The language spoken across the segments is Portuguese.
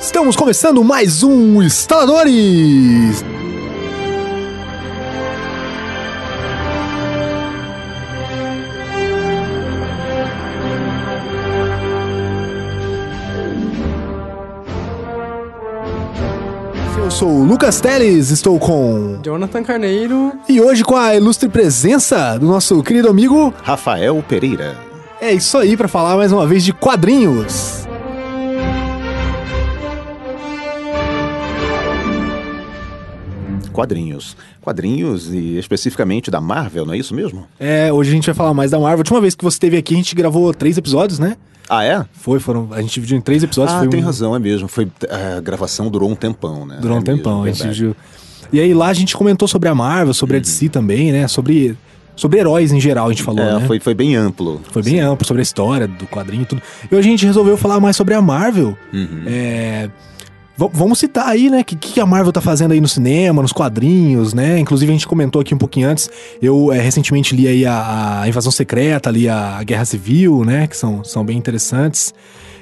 Estamos começando mais um Instaladores! Sou o Lucas Teles, estou com. Jonathan Carneiro. E hoje com a ilustre presença do nosso querido amigo. Rafael Pereira. É isso aí, para falar mais uma vez de quadrinhos. Quadrinhos. Quadrinhos e especificamente da Marvel, não é isso mesmo? É, hoje a gente vai falar mais da Marvel. A última vez que você esteve aqui, a gente gravou três episódios, né? Ah, é? Foi, foram. A gente dividiu em três episódios. Ah, tem um- razão, é mesmo. Foi, a gravação durou um tempão, né? Durou um É mesmo, tempão, a gente dividiu. E aí lá a gente comentou sobre a Marvel, sobre a DC também, né? Sobre, sobre heróis em geral, a gente falou, É, né? foi, foi bem amplo. Foi bem amplo sobre a história do quadrinho e tudo. E hoje a gente resolveu falar mais sobre a Marvel. Uhum. É, v- vamos citar aí, né? O que, que a Marvel tá fazendo aí no cinema, nos quadrinhos, né? Inclusive a gente comentou aqui um pouquinho antes. Eu é, recentemente li aí a, a Invasão Secreta, li a Guerra Civil, né? Que são, são bem interessantes.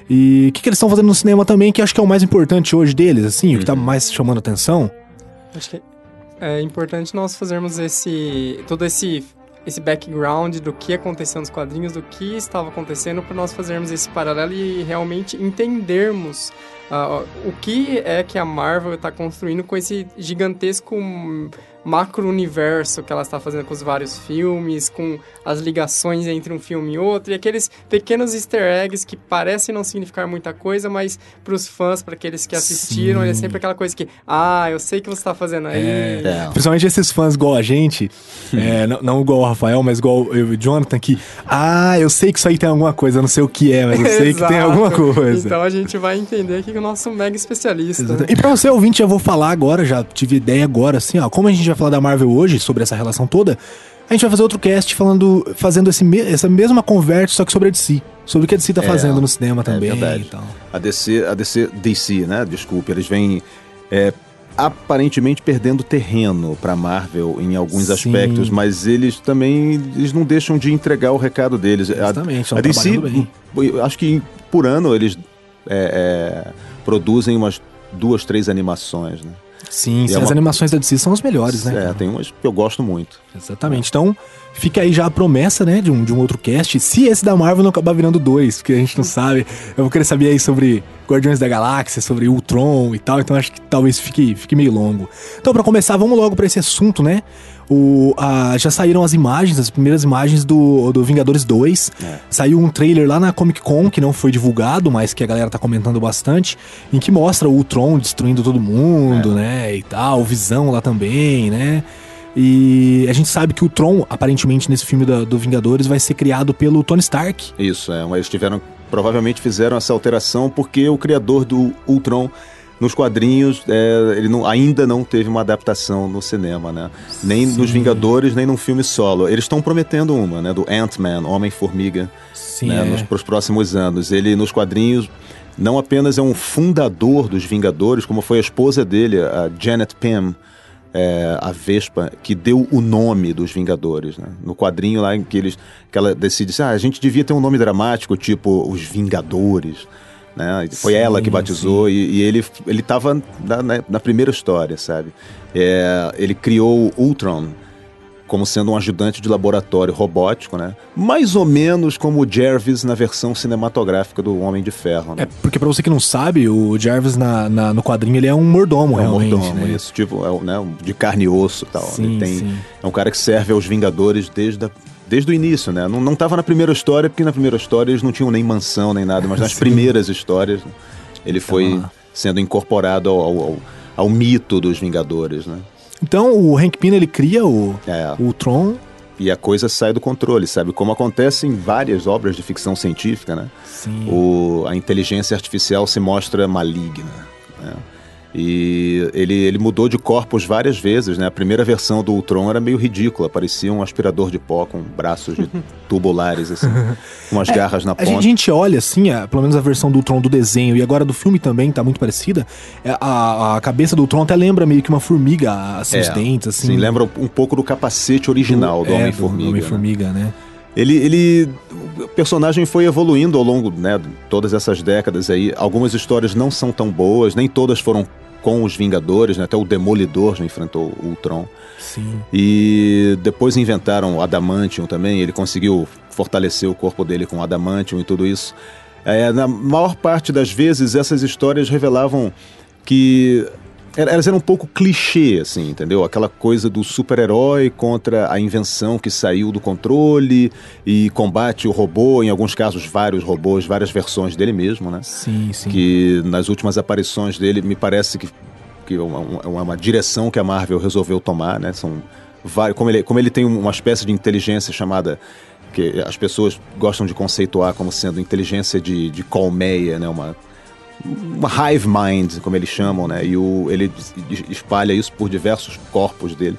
E o que, que eles estão fazendo no cinema também, que acho que é o mais importante hoje deles, assim, o que tá mais chamando atenção. Acho que é importante nós fazermos esse todo esse esse background do que aconteceu nos quadrinhos, do que estava acontecendo, para nós fazermos esse paralelo e realmente entendermos ah, o que é que a Marvel está construindo com esse gigantesco macro-universo que ela está fazendo com os vários filmes, com as ligações entre um filme e outro, e aqueles pequenos easter eggs que parecem não significar muita coisa, mas para os fãs, para aqueles que assistiram, é sempre aquela coisa que, ah, eu sei o que você está fazendo aí. É. Principalmente esses fãs igual a gente, é, não, não igual o Rafael, mas igual eu e o Jonathan, que, ah, eu sei que isso aí tem alguma coisa, eu não sei o que é, mas eu sei que tem alguma coisa. Então a gente vai entender aqui que o nosso mega especialista. Exatamente. E pra você ouvinte, já vou falar agora, já tive ideia agora, assim, ó, como a gente vai falar da Marvel hoje, sobre essa relação toda, a gente vai fazer outro cast falando, fazendo esse me- essa mesma conversa, só que sobre a DC. Sobre o que a DC tá É, fazendo no cinema também verdade. e tal. A DC, a DC, DC, né? Desculpe, eles vêm é, aparentemente perdendo terreno para Marvel em alguns Sim. aspectos, mas eles também eles não deixam de entregar o recado deles. A- Exatamente, estão a, DC, bem. acho que por ano eles é, é, produzem umas duas, três animações, né? Sim, E sim, é as uma- animações da DC são as melhores, né? É, tem umas que eu gosto muito. Exatamente. Então, fica aí já a promessa, né, de um, de um outro cast. Se esse da Marvel não acabar virando dois, porque a gente não sabe. Eu vou querer saber aí sobre Guardiões da Galáxia, sobre Ultron e tal. Então, acho que talvez fique, fique meio longo. Então, pra começar, vamos logo pra esse assunto, né? O, a- já saíram as imagens, as primeiras imagens do, do Vingadores 2. É. Saiu um trailer lá na Comic Con, que não foi divulgado, mas que a galera tá comentando bastante, em que mostra o Ultron destruindo todo mundo, né? E tal, o Visão lá também, né? E a gente sabe que o Tron, aparentemente, nesse filme da- do Vingadores, vai ser criado pelo Tony Stark. Isso, é, eles tiveram. Provavelmente fizeram essa alteração porque o criador do Ultron nos quadrinhos é, ele não- ainda não teve uma adaptação no cinema, né? Nem nos Vingadores, nem num filme solo. Eles estão prometendo uma, né? Do Ant-Man, Homem-Formiga, Sim, né? Nos pros próximos anos. Ele nos quadrinhos não apenas é um fundador dos Vingadores, como foi a esposa dele, a Janet Pym, é, a Vespa, que deu o nome dos Vingadores, né? No quadrinho lá em que, eles, que ela decide assim, ah, a gente devia ter um nome dramático, tipo os Vingadores, né? Foi Sim, ela que batizou e, e ele, ele tava na, na- na primeira história, sabe? É, ele criou o Ultron como sendo um ajudante de laboratório robótico, né? Mais ou menos como o Jarvis na versão cinematográfica do Homem de Ferro, né? É, porque pra você que não sabe, o Jarvis na, na- no quadrinho ele é um mordomo, É um realmente, mordomo, né? isso, tipo, é, né, de carne e osso e tal. Sim, tem, sim. É um cara que serve aos Vingadores desde, a- desde o início, né? Não, não tava na primeira história, porque na primeira história eles não tinham nem mansão nem nada, mas nas Sim. primeiras histórias ele foi lá. sendo incorporado ao, ao, ao- ao mito dos Vingadores, né? Então o Hank Pym ele cria o, É. o Tron. E a coisa sai do controle, sabe? Como acontece em várias obras de ficção científica, né? Sim. O, a inteligência artificial se mostra maligna. né? E ele, ele mudou de corpos várias vezes, né? A primeira versão do Ultron era meio ridícula, parecia um aspirador de pó com braços tubulares, assim, com umas É, garras na A ponta. a gente olha assim, a- pelo menos a versão do Ultron do desenho e agora do filme também tá muito parecida. É, A, a cabeça do Ultron até lembra meio que uma formiga, assim, os É, dentes, assim. Sim, lembra um pouco do capacete original do é, Homem-Formiga. né? Homem-Formiga, né? Ele, ele, o personagem foi evoluindo ao longo né, de todas essas décadas aí. Algumas histórias não são tão boas, nem todas foram com os Vingadores, né? até o Demolidor já enfrentou o Ultron. Sim. E depois inventaram o Adamantium também, ele conseguiu fortalecer o corpo dele com Adamantium e tudo isso. É, na maior parte das vezes, essas histórias revelavam que elas eram um pouco clichê, assim, entendeu? Aquela coisa do super-herói contra a invenção que saiu do controle e combate o robô, em alguns casos vários robôs, várias versões dele mesmo, né? Sim, sim. que nas últimas aparições dele me parece que, que é uma, uma- uma direção que a Marvel resolveu tomar, né? São vários, como ele, como ele tem uma espécie de inteligência chamada que as pessoas gostam de conceituar como sendo inteligência de, de colmeia, né? Uma uma hive mind, como eles chamam, né? E o, ele es- espalha isso por diversos corpos dele.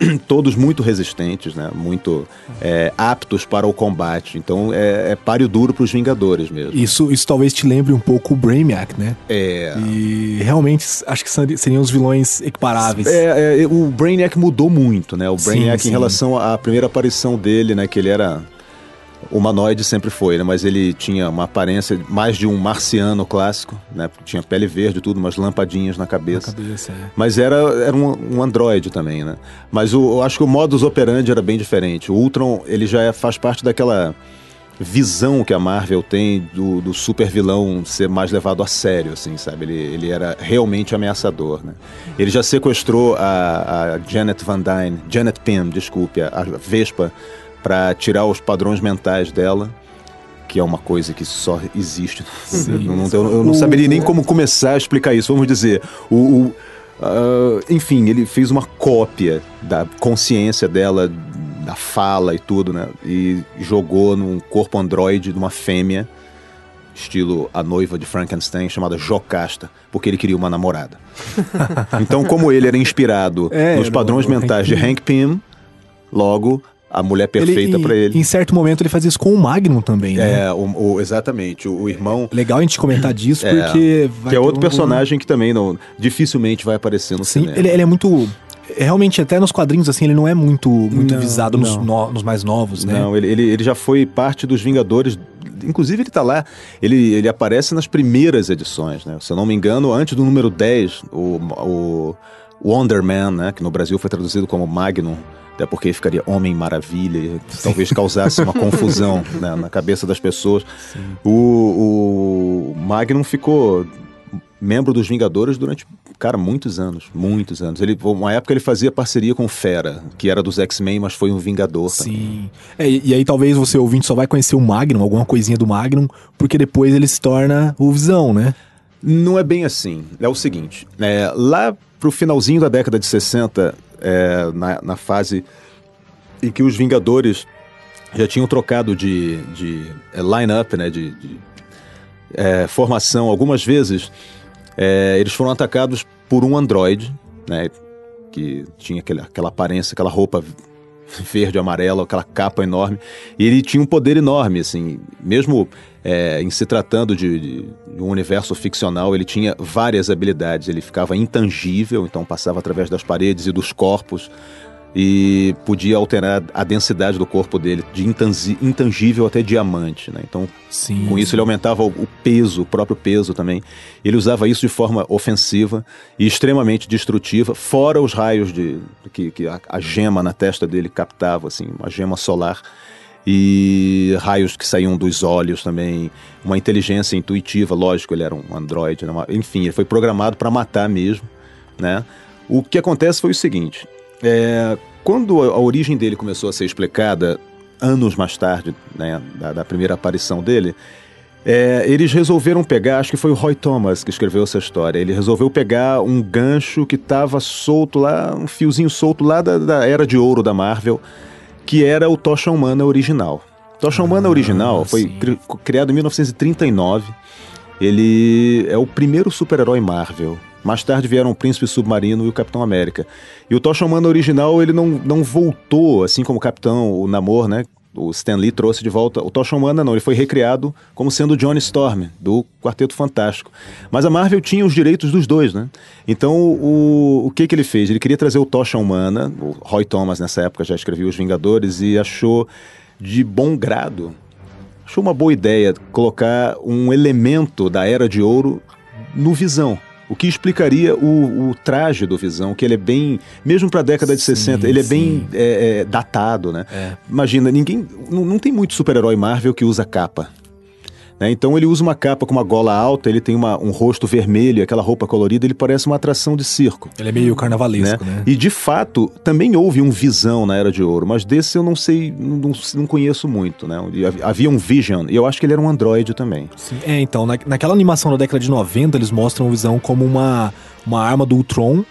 Todos muito resistentes, né? Muito é, aptos para o combate. Então é, é páreo duro para os Vingadores mesmo. Isso, isso talvez te lembre um pouco o Brainiac, né? É. E realmente acho que seri- seriam os vilões equiparáveis. É, é, o Brainiac mudou muito, né? O Sim, Brainiac sim. em relação à primeira aparição dele, né? Que ele era humanoide sempre foi, né? Mas ele tinha uma aparência mais de um marciano clássico, né? Tinha pele verde e tudo, umas lampadinhas na Na cabeça. cabeça, é. Mas era, era um, um androide também, né? Mas o, eu acho que o modus operandi era bem diferente. O Ultron, ele já é- faz parte daquela visão que a Marvel tem do, do super vilão ser mais levado a sério, assim, sabe? Ele, ele era realmente ameaçador, né? Ele já sequestrou a, a Janet Van Dyne, Janet Pym, desculpe, a, a Vespa, para tirar os padrões mentais dela. Que é uma coisa que só existe. Sim. Eu não, eu, eu não saberia nem como começar a explicar isso. Vamos dizer, o, o, ah, enfim, ele fez uma cópia da consciência dela, da fala e tudo, né? E jogou num corpo androide de uma fêmea, estilo a noiva de Frankenstein, chamada Jocasta, porque ele queria uma namorada. então, como ele era inspirado É, nos no- padrões mentais de Hank Pym, logo a mulher perfeita e- ele. Em certo momento ele faz isso com o Magnum também, né? É, o, o- exatamente. O, o irmão Legal a gente comentar disso, É, porque... vai que é outro um- personagem que também não, dificilmente vai aparecer no Sim, cinema. ele, ele é muito... Realmente, até nos quadrinhos, assim, ele não é muito, muito Não, visado nos, no- nos mais novos, né? Não, ele, ele, ele já foi parte dos Vingadores. Inclusive, ele tá lá. Ele, ele aparece nas primeiras edições, né? Se eu não me engano, antes do número 10, o, o Wonder Man, né? Que no Brasil foi traduzido como Magnum. Até porque ficaria Homem Maravilha, e talvez causasse uma confusão né, na cabeça das pessoas. O, o Magnum ficou membro dos Vingadores durante, cara, muitos anos. Muitos anos. Ele, uma época ele fazia parceria com o Fera, que era dos X-Men, mas foi um Vingador. Sim. É, e, e aí talvez você ouvinte só vai conhecer o Magnum, alguma coisinha do Magnum, porque depois ele se torna o Visão, né? Não é bem assim. É o seguinte: é, lá pro finalzinho da década de 60, é, na, na fase em que os Vingadores já tinham trocado de, de é, line-up, né, de, de, é, formação algumas vezes, é, eles foram atacados por um androide, né, que tinha aquele, aquela aparência, aquela roupa verde, amarela, aquela capa enorme. E ele tinha um poder enorme, assim, mesmo é, em se tratando de, de, um universo ficcional, ele tinha várias habilidades. Ele ficava intangível, então passava através das paredes e dos corpos e podia alterar a densidade do corpo dele, de intangível até diamante, né? Então, Sim. com isso ele aumentava o, o peso, o próprio peso também. Ele usava isso de forma ofensiva e extremamente destrutiva, fora os raios de que, que a, a gema na testa dele captava, assim, uma gema solar e raios que saíam dos olhos também, uma inteligência intuitiva, lógico, ele era um androide, né? Enfim, ele foi programado para matar mesmo, né? O que acontece foi o seguinte, é, quando a, a origem dele começou a ser explicada anos mais tarde, né, da, da primeira aparição dele, é, eles resolveram pegar, acho que foi o Roy Thomas que escreveu essa história. Ele resolveu pegar um gancho que estava solto lá, um fiozinho solto lá da, da era de ouro da Marvel, que era o Tocha Humana original. Tocha Humana original foi cri- criado em 1939. ele é o primeiro super-herói Marvel. Mais tarde vieram o Príncipe Submarino e o Capitão América. E o Tocha Humana original, ele não, não voltou, assim como o Capitão, o Namor, né? O Stan Lee trouxe de volta. O Tocha Humana não, ele foi recriado como sendo o Johnny Storm, do Quarteto Fantástico. Mas a Marvel tinha os direitos dos dois, né? Então, o, o que que ele fez? Ele queria trazer o Tocha Humana, o Roy Thomas nessa época já escrevia Os Vingadores e achou de bom grado, achou uma boa ideia colocar um elemento da Era de Ouro no Visão. O que explicaria o, o traje do Visão, que ele é bem, mesmo para a década de Sim, 60, ele é sim. bem é, é, datado, né? É. Imagina, ninguém. Não, não tem muito super-herói Marvel que usa capa. Né? Então ele usa uma capa com uma gola alta, ele tem uma- um rosto vermelho, aquela roupa colorida, ele parece uma atração de circo. Ele é meio carnavalesco, né? E de fato, também houve um Visão na Era de Ouro, mas desse eu não sei, não, não conheço muito, né? Hav- Havia um Vision, e eu acho que ele era um androide também. Sim. É, então, na, naquela animação da década de 90, eles mostram o Visão como uma, uma arma do Ultron,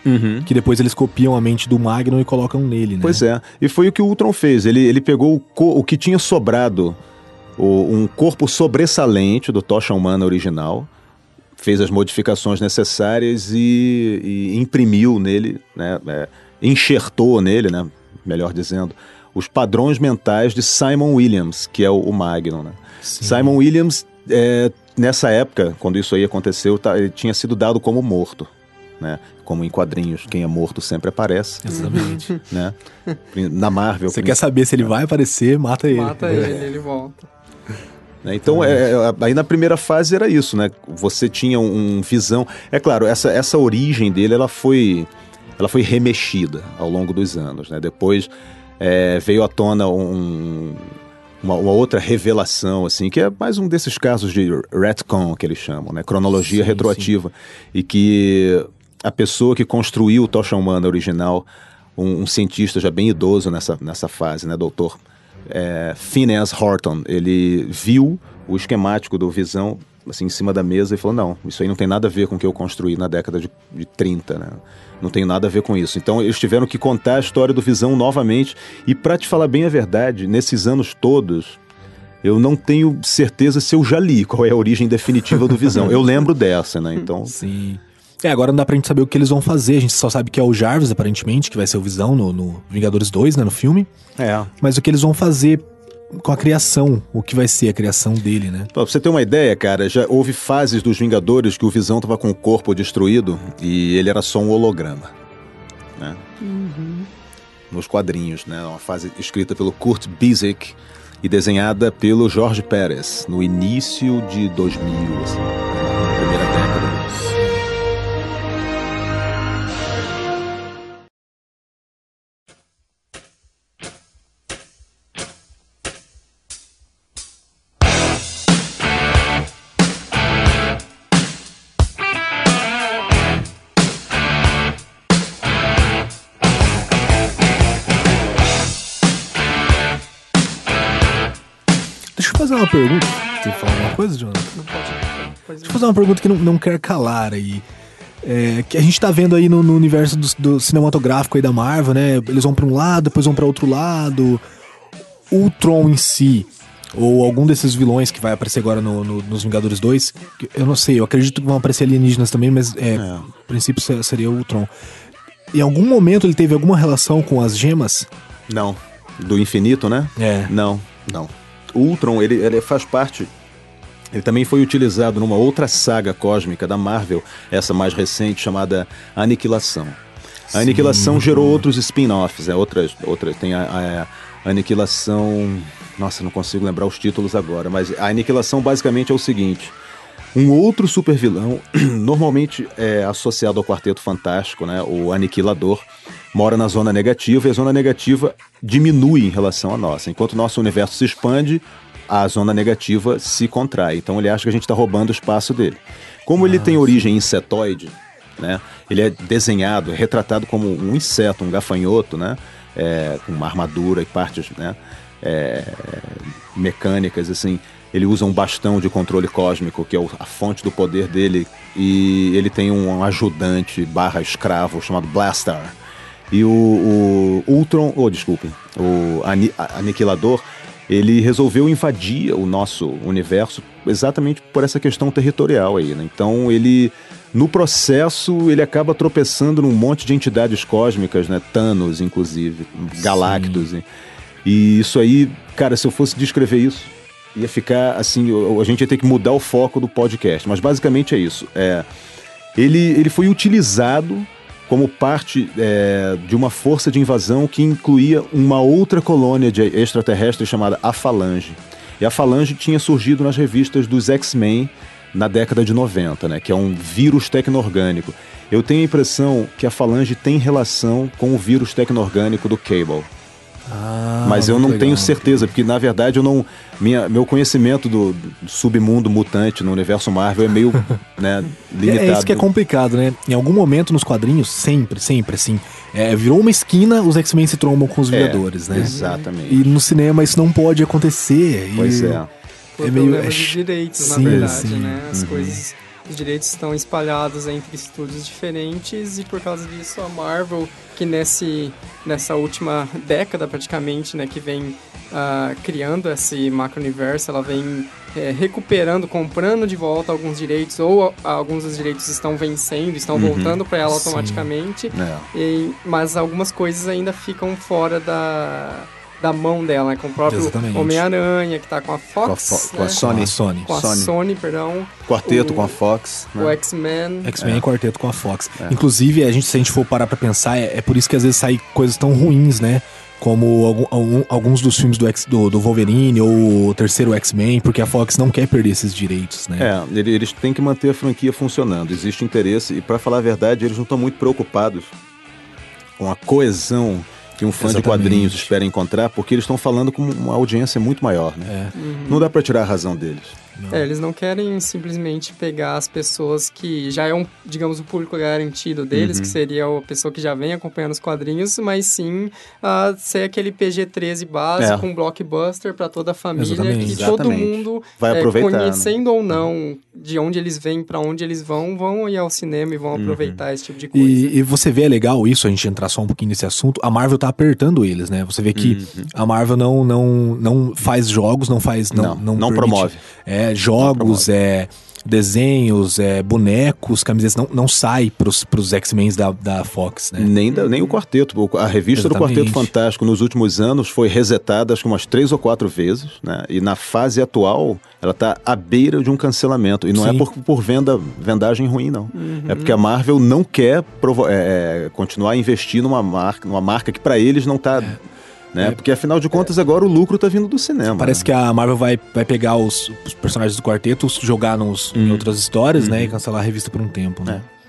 que depois eles copiam a mente do Magnum e colocam nele, né? Pois é. E foi o que o Ultron fez. Ele, ele pegou o, o que tinha sobrado, o- um corpo sobressalente do Tocha Humana original, fez as modificações necessárias e, e imprimiu nele, né, é, enxertou nele, né, melhor dizendo, os padrões mentais de Simon Williams, que é o, o Magnum. Né? Sim. Simon Williams, é, nessa época, quando isso aí aconteceu, tá- ele tinha sido dado como morto. Né? Como em quadrinhos, quem é morto sempre aparece. Exatamente. Né? Na Marvel. Você quer saber se ele vai aparecer, mata ele. Mata ele, ele volta. Né? Então, é, é, aí na primeira fase era isso, né? Você tinha um, visão. É claro, essa, essa origem dele, ela foi, ela foi remexida ao longo dos anos, né? Depois é, veio à tona um, uma, uma outra revelação, assim, que é mais um desses casos de retcon que eles chamam, né? Cronologia Sim, retroativa. E que a pessoa que construiu o Tocha Humana original, um, um cientista já bem idoso nessa, nessa fase, né? Doutor é, Phineas Horton, ele viu o esquemático do Visão assim, em cima da mesa e falou, não, isso aí não tem nada a ver com o que eu construí na década de, de 30, né? Não tem nada a ver com isso. Então eles tiveram que contar a história do Visão novamente e para te falar bem a verdade, nesses anos todos, eu não tenho certeza se eu já li qual é a origem definitiva do Visão. Eu lembro dessa, né? Então, Sim. É, agora não dá pra gente saber o que eles vão fazer. A gente só sabe que é o Jarvis, aparentemente, que vai ser o Visão no, no Vingadores 2, né, no filme. é. Mas o que eles vão fazer com a criação, o que vai ser a criação dele, né? Pra você ter uma ideia, cara, já houve fases dos Vingadores que o Visão tava com o corpo destruído e ele era só um holograma. Né? Nos quadrinhos, né? Uma fase escrita pelo Kurt Busiek e desenhada pelo Jorge Pérez no início de 2000, assim, pergunta. Você falar alguma coisa, Jonathan? Não pode. pode Deixa eu fazer uma pergunta que não, não quer calar aí. É, que a gente tá vendo aí no, no universo do, do cinematográfico aí da Marvel, né? Eles vão pra um lado, depois vão pra outro lado. O Tron em si, ou algum desses vilões que vai aparecer agora no, no- nos Vingadores 2, que eu não sei, eu acredito que vão aparecer alienígenas também, mas é, a princípio se- seria o Tron. Em algum momento ele teve alguma relação com as gemas? Não. Do infinito, né? É. Não, não. Ultron, ele, ele faz parte. Ele também foi utilizado numa outra saga cósmica da Marvel, essa mais recente, chamada Aniquilação. A Aniquilação gerou outros spin-offs, é, outras, outras. Tem a, a Aniquilação. Nossa, não consigo lembrar os títulos agora, mas a Aniquilação basicamente é o seguinte: um outro supervilão, normalmente é associado ao Quarteto Fantástico, né? O Aniquilador, mora na zona negativa e a zona negativa diminui em relação à nossa. Enquanto o nosso universo se expande, a zona negativa se contrai. Então ele acha que a gente está roubando o espaço dele. Como ele tem origem insetoide, né? Ele é desenhado, é retratado como um inseto, um gafanhoto, né? É, com uma armadura e partes, né? É, mecânicas, assim. Ele usa um bastão de controle cósmico, que é a fonte do poder dele, e ele tem um ajudante barra escravo chamado Blastar. E o, o Ultron, oh, desculpe, o Ani- Aniquilador, ele resolveu invadir o nosso universo exatamente por essa questão territorial aí, né? Então ele no processo ele acaba tropeçando num monte de entidades cósmicas, né? Thanos, inclusive, Galactus. E, e isso aí, cara, se eu fosse descrever isso, ia ficar assim, a gente ia ter que mudar o foco do podcast. Mas basicamente é isso. É, ele, ele foi utilizado como parte é, de uma força de invasão que incluía uma outra colônia de extraterrestres chamada a Falange. E a Falange tinha surgido nas revistas dos X-Men na década de 90, né, que é um vírus tecno-orgânico. Eu tenho a impressão que a Falange tem relação com o vírus tecno-orgânico do Cable. Ah, Mas eu não legal. tenho certeza, porque na verdade eu não. Minha, meu conhecimento do, do submundo mutante no universo Marvel é meio né, limitado. É, é, isso que é complicado, né? Em algum momento nos quadrinhos, sempre, sempre assim. É, virou uma esquina, os X-Men se trombam com os é, Vingadores, né? Exatamente. E no cinema isso não pode acontecer. Pois e... é. é meio é... de direitos, sim, na verdade, sim. né? As uhum. coisas os direitos estão espalhados entre estúdios diferentes e por causa disso a Marvel, que nesse, nessa última década praticamente, né, que vem uh, criando esse macro-universo, ela vem é, recuperando, comprando de volta alguns direitos ou alguns dos direitos estão vencendo, estão uhum, voltando para ela automaticamente, é. e, mas algumas coisas ainda ficam fora da da mão dela, né? com o próprio Homem-Aranha, que tá com a Fox. Com a, né? Sony. Sony. Com a Sony, Sony perdão. Quarteto o, com a Fox. Né? O X-Men. X-Men é. e quarteto com a Fox. É. Inclusive, a gente, se a gente for parar pra pensar, é, é por isso que às vezes saem coisas tão ruins, né? como algum, alguns dos filmes do, X, do, do, Wolverine ou o terceiro X-Men, porque a Fox não quer perder esses direitos, né? É, eles têm que manter a franquia funcionando, existe interesse, e para falar a verdade, eles não estão muito preocupados com a coesão que um fã Exatamente. de quadrinhos espera encontrar, porque eles estão falando com uma audiência muito maior, né? É. Uhum. Não dá para tirar a razão deles. É, eles não querem simplesmente pegar as pessoas que já é um, digamos, o público garantido deles, uhum. que seria a pessoa que já vem acompanhando os quadrinhos, mas sim uh, ser aquele PG-13 básico, é. um blockbuster para toda a família, Exatamente. que Exatamente. todo mundo, Vai é, conhecendo ou não de onde eles vêm, para onde eles vão, vão ir ao cinema e vão uhum. aproveitar esse tipo de coisa. E, e, você vê, é legal isso, a gente entrar só um pouquinho nesse assunto, a Marvel tá apertando eles, né? Você vê que uhum. a Marvel não, não, não faz jogos, não faz... Não, não, não, não promove. É, jogos, é desenhos, é, bonecos, camisetas, não, não sai pros, pros X-Men da, da Fox, né? Nem, da, nem o quarteto. A revista Exatamente. do Quarteto Fantástico nos últimos anos foi resetada acho que umas três ou quatro vezes, né? E na fase atual, ela tá à beira de um cancelamento. E não é Sim. é por, por venda, vendagem ruim, não. Uhum. É porque a Marvel não quer é, é, continuar a investir numa marca, numa marca que para eles não tá... É né? É. Porque afinal de contas agora o lucro tá vindo do cinema. Parece né? que a Marvel vai, vai pegar os, os personagens do quarteto, jogar nos, hum. em outras histórias, hum. né? E uhum. cancelar a revista por um tempo, né? É.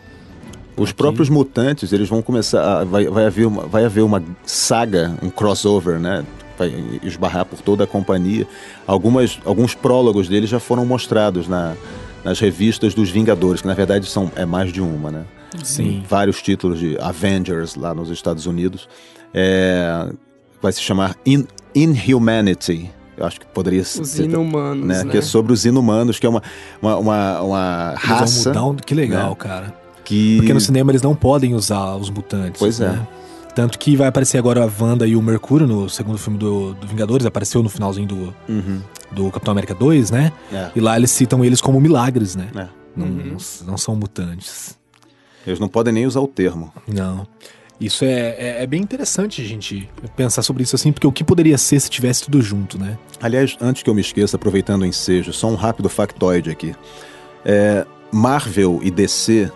Os Aqui. próprios mutantes, eles vão começar. A, vai, vai, haver uma, vai haver uma saga, um crossover, né? Vai esbarrar por toda a companhia. Algumas, alguns prólogos deles já foram mostrados na, nas revistas dos Vingadores, que na verdade são, é mais de uma, né? Sim. vários títulos de Avengers lá nos Estados Unidos. É, vai se chamar In Inhumanity. Eu acho que poderia ser. Os inumanos. Né? né? Que é sobre os inumanos, que é uma, uma, uma, uma raça. Mudar, que legal, né? cara. Que... Porque no cinema eles não podem usar os mutantes. Pois é. né? é. Tanto que vai aparecer agora a Wanda e o Mercúrio no segundo filme do, do Vingadores, apareceu no finalzinho do, uhum. do Capitão América 2, né? É. E lá eles citam eles como milagres, né? É. Não, uhum. não, não, são mutantes. Eles não podem nem usar o termo. Não. Isso é, é, é, bem interessante a gente pensar sobre isso assim, porque o que poderia ser se tivesse tudo junto, né? Aliás, antes que eu me esqueça, aproveitando o ensejo, só um rápido factoide aqui. É, Marvel e DC,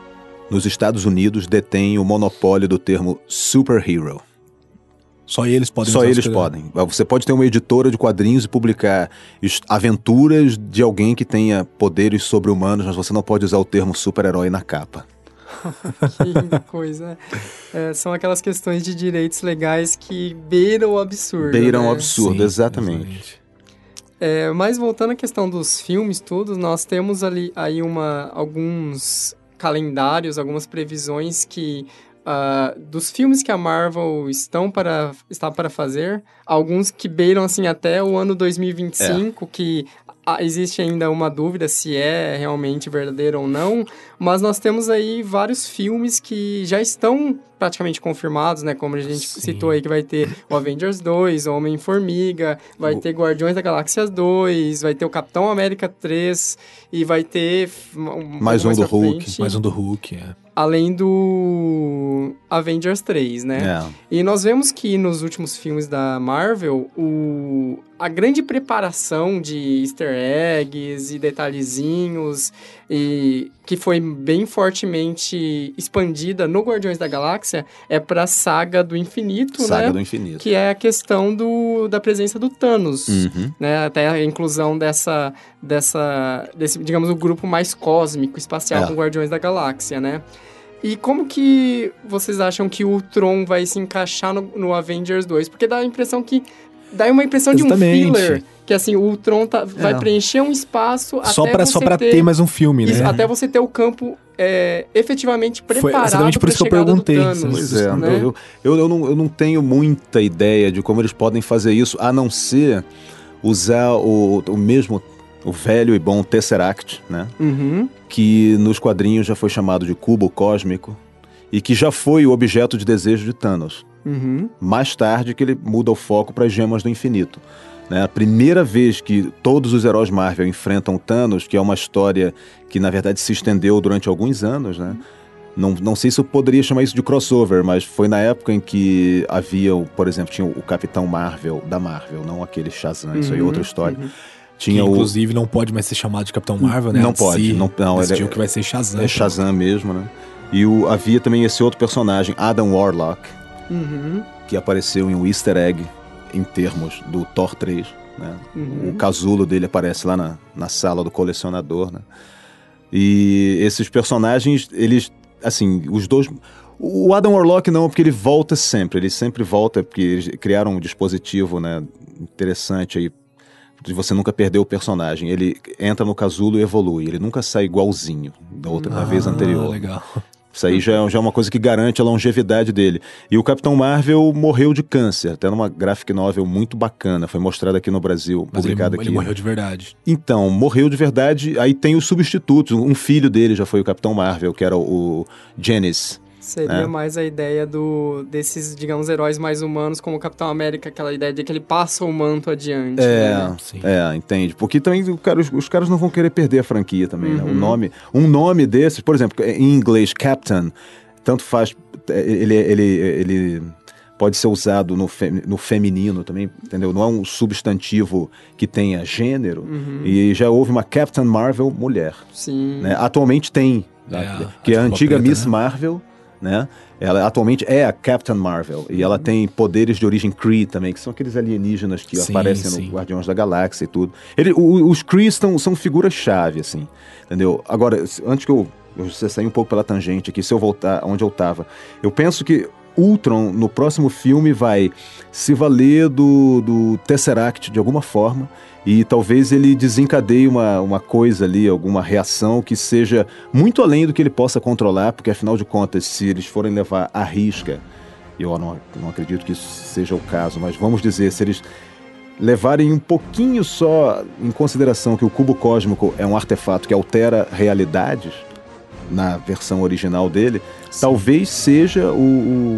nos Estados Unidos, detêm o monopólio do termo superhero. Só eles podem Só eles podem. Você pode ter uma editora de quadrinhos e publicar aventuras de alguém que tenha poderes sobre-humanos, mas você não pode usar o termo super-herói na capa. que coisa. É, são aquelas questões de direitos legais que beiram o absurdo. Beiram né? o absurdo, Sim, exatamente. exatamente. É, mas voltando à questão dos filmes, tudo, nós temos ali aí uma, alguns calendários, algumas previsões que uh, dos filmes que a Marvel estão para, está para fazer, alguns que beiram assim até o ano 2025, é. que existe ainda uma dúvida se é realmente verdadeiro ou não, mas nós temos aí vários filmes que já estão praticamente confirmados, né? Como a gente Sim. citou aí que vai ter o Avengers 2, Homem-Formiga, vai O- ter Guardiões da Galáxia 2, vai ter o Capitão América 3 e vai ter um, Mais um do Hulk, frente, Mais um do Hulk, é. além do Avengers 3, né? É. E nós vemos que nos últimos filmes da Marvel, o... a grande preparação de easter eggs e detalhezinhos, e que foi bem fortemente expandida no Guardiões da Galáxia, é pra saga do infinito, Saga né? do Infinito. Que é a questão do, da presença do Thanos. Uhum. Né, até a inclusão dessa, dessa, desse, digamos, o grupo mais cósmico, espacial É. com Guardiões da Galáxia, né? E como que vocês acham que o Tron vai se encaixar no, no Avengers 2? Porque dá a impressão que... Dá uma impressão de um Exatamente. filler. Que assim, o Tron tá- vai É. preencher um espaço Só até pra, você só pra ter... mais um filme, isso, né? até você ter o campo é, efetivamente preparado exatamente por isso que eu perguntei, Thanos, Pois é, né? eu, eu, eu, não, eu não tenho muita ideia de como eles podem fazer isso, a não ser usar o, o mesmo, o velho e bom Tesseract, né? Uhum. Que nos quadrinhos já foi chamado de cubo cósmico e que já foi o objeto de desejo de Thanos. Uhum. Mais tarde que ele muda o foco para as gemas do infinito. Né? A primeira vez que todos os heróis Marvel enfrentam Thanos, que é uma história que na verdade se estendeu durante alguns anos, né? Não, não sei se eu poderia chamar isso de crossover, mas foi na época em que havia, o- por exemplo, tinha o Capitão Marvel da Marvel, não aquele Shazam, isso aí é Uhum, outra história. uhum. Que, Tinha o inclusive, não pode mais ser chamado de Capitão Marvel, né? Não pode, não- não, ele é- que vai ser Shazam. é Shazam mesmo, né? E o, havia também esse outro personagem, Adam Warlock, Uhum. que apareceu em um easter egg em termos do Thor 3, né? Uhum. O casulo dele aparece lá na, na sala do colecionador, né? E esses personagens, eles, assim, os dois... O Adam Warlock não, porque ele volta sempre, ele sempre volta, porque eles criaram um dispositivo, né, interessante aí, de você nunca perder o personagem. Ele entra no casulo e evolui, ele nunca sai igualzinho da outra da vez Ah, anterior. legal. Isso aí já é, já é uma coisa que garante a longevidade dele. E o Capitão Marvel morreu de câncer, até numa graphic novel muito bacana, foi mostrada aqui no Brasil, Mas ele, publicada ele aqui. morreu de verdade. Então, morreu de verdade, aí tem os substitutos. Um filho dele já foi o Capitão Marvel, que era o, o Janice. Seria É. mais a ideia do desses, digamos, heróis mais humanos, como o Capitão América, aquela ideia de que ele passa o manto adiante. É, né? Sim. é, entende? Porque também o cara- os, os caras não vão querer perder a franquia também, né? O Uhum. nome, um nome desses, por exemplo, em inglês, Captain, tanto faz, é, ele, ele, ele pode ser usado no, fe- no feminino também, entendeu? Não é um substantivo que tenha gênero. Uhum. E já houve uma Captain Marvel mulher, Sim. né? Atualmente tem, É, a que é a antiga preta, Miss né? Marvel, né? Ela atualmente é a Captain Marvel e ela tem poderes de origem Kree também, que são aqueles alienígenas que Sim, aparecem sim. no Guardiões da Galáxia e tudo. Ele, o- os Kree são, são figuras-chave, assim, entendeu? Agora, antes que eu, eu você sair um pouco pela tangente aqui, se eu voltar onde eu tava, eu penso que Ultron, no próximo filme, vai se valer do, do Tesseract de alguma forma e talvez ele desencadeie uma, uma coisa ali, alguma reação que seja muito além do que ele possa controlar, porque afinal de contas, se eles forem levar à risca, eu não, não acredito que isso seja o caso, mas vamos dizer, se eles levarem um pouquinho só em consideração que o cubo cósmico é um artefato que altera realidades na versão original dele, talvez seja o,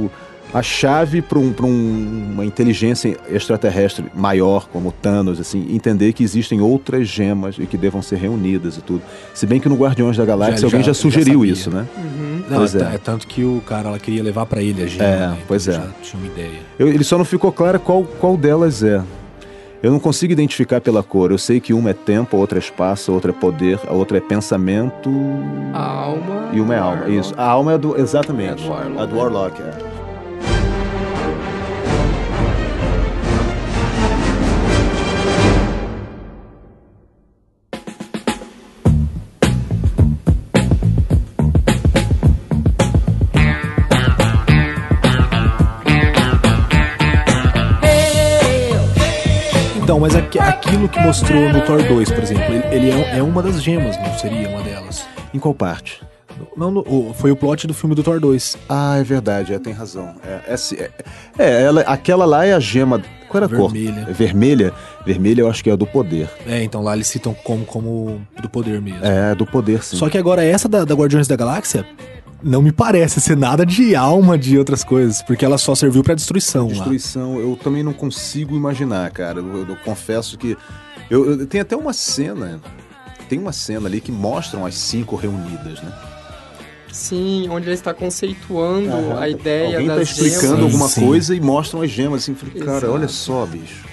o- a chave para um, um- uma inteligência extraterrestre maior, como Thanos, assim, entender que existem outras gemas e que devam ser reunidas e tudo. Se bem que no Guardiões da Galáxia Já- alguém já- já, já sugeriu sabia. isso, né? Uhum. Não, Pois é, é. é tanto que o cara ela queria levar pra ele a gema. É, né? Então pois é. Já tinha uma ideia. Eu- ele só não ficou claro qual, qual delas é. Eu não consigo identificar pela cor. Eu sei que uma é tempo, a outra é espaço, a outra é poder, a outra é pensamento A alma. e uma é alma. Warlock. Isso. A alma é do. Exatamente. É do Warlock, A do? Warlock, é. Então, mas aqui- aquilo que mostrou no Thor 2, por exemplo, ele, ele é, é uma das gemas, não seria uma delas? Em qual parte? Não, no- foi o plot do filme do Thor 2. Ah, é verdade, é, tem razão. É, é, é- é, ela, aquela lá é a gema. Qual era a cor? Vermelha. Vermelha. Vermelha eu acho que é a do poder. É, então lá eles citam como, como do poder mesmo. É, do poder sim. Só que agora essa da, da Guardiões da Galáxia não me parece ser nada de alma de outras coisas, porque ela só serviu pra destruição, Destruição, eu também não consigo imaginar, cara. Eu, eu confesso que. Eu, eu- tem até uma cena. Tem uma cena ali que mostram as cinco reunidas, né? Sim, onde ele está conceituando Aham. a ideia Alguém tá das explicando gemas. alguma Sim. coisa e mostram as gemas assim. Falei, cara, Exato. olha só, bicho.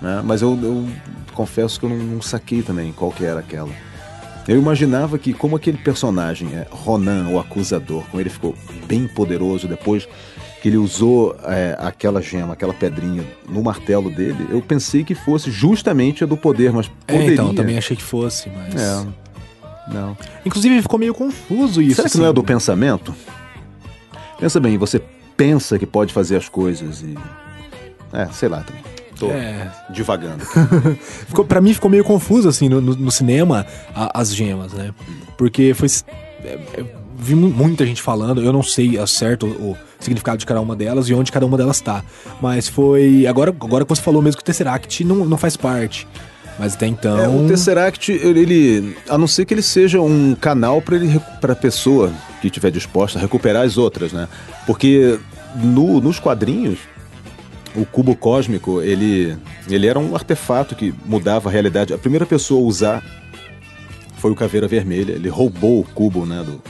Né? Mas eu, eu confesso que eu não, não saquei também qual que era aquela. Eu imaginava que, como aquele personagem, é, Ronan, o acusador, como ele ficou bem poderoso depois que ele usou é, aquela gema, aquela pedrinha no martelo dele, eu pensei que fosse justamente a do poder, mas É, poderia. então, também achei que fosse, mas... É, não. Inclusive ficou meio confuso isso. Será que não é assim. do pensamento? Pensa bem, você pensa que pode fazer as coisas e. É, sei lá também. Tô É, divagando. ficou, pra mim ficou meio confuso, assim, no, no- cinema, a- as gemas, né? Porque foi... é, é, vi mu- muita gente falando, eu não sei ao certo o, o significado de cada uma delas e onde cada uma delas tá. Mas foi... Agora, agora que você falou mesmo que o Tesseract não, não faz parte. Mas até então... É, o Tesseract, ele, ele- a não ser que ele seja um canal para ele para a pessoa que estiver disposta a recuperar as outras, né? Porque no- nos quadrinhos o cubo cósmico, ele ele era um artefato que mudava a realidade. A primeira pessoa a usar foi o Caveira Vermelha. Ele roubou o cubo, né, do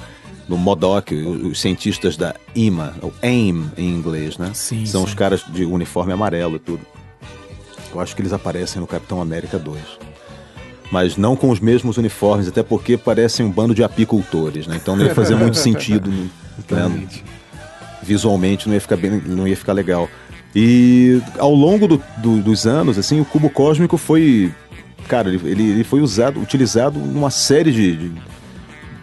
do MODOK, os cientistas da IMA, ou AIM em inglês, né? Sim, São sim. os caras de uniforme amarelo e tudo. Eu acho que eles aparecem no Capitão América 2. Mas não com os mesmos uniformes, até porque parecem um bando de apicultores, né? Então não ia fazer muito sentido, né? Visualmente não ia ficar bem, não ia ficar legal. E ao longo do- do- dos anos, assim, o cubo cósmico foi, cara, ele, ele- foi usado, utilizado numa série de, de-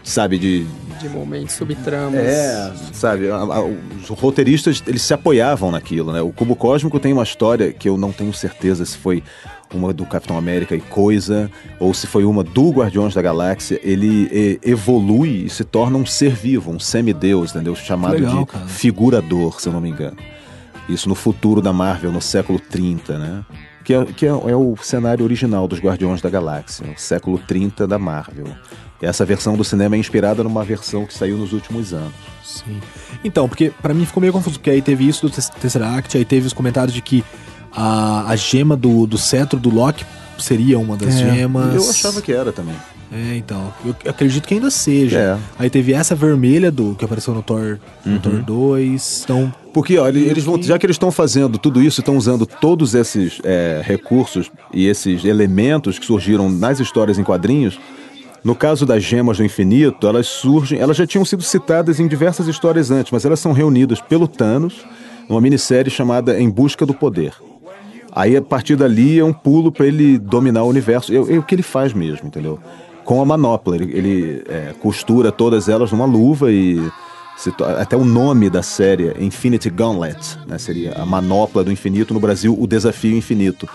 sabe, de De momentos, subtramas. é, sabe, a- a- os roteiristas, eles se apoiavam naquilo, né? O Cubo Cósmico tem uma história que eu não tenho certeza se foi uma do Capitão América e Coisa, ou se foi uma do Guardiões da Galáxia. Ele e- evolui e se torna um ser vivo, um semideus, entendeu? Chamado legal, de cara. figurador, se eu não me engano. Isso no futuro da Marvel, no século 30, né? Que, é, que é, é o cenário original dos Guardiões da Galáxia, o século 30 da Marvel. Essa versão do cinema é inspirada numa versão que saiu nos últimos anos. Sim. Então, porque pra mim ficou meio confuso, porque aí teve isso do Tess- Tesseract, aí teve os comentários de que a, a gema do, do cetro do Loki seria uma das gemas. Eu achava que era também. É, então. Eu acredito que ainda seja. É. Aí teve essa vermelha do que apareceu no Thor, no Uhum. Thor 2. Então, Porque, ó, ele- eles vão, já que eles estão fazendo tudo isso, estão usando todos esses é, recursos e esses elementos que surgiram nas histórias em quadrinhos. No caso das gemas do infinito, elas surgem, elas já tinham sido citadas em diversas histórias antes, mas elas são reunidas pelo Thanos numa minissérie chamada Em Busca do Poder. Aí a partir dali é um pulo para ele dominar o universo. É, é o que ele faz mesmo, entendeu? Com a manopla, ele, ele, é, costura todas elas numa luva e até o nome da série é Infinity Gauntlet, né? Seria a manopla do infinito no Brasil, o desafio infinito,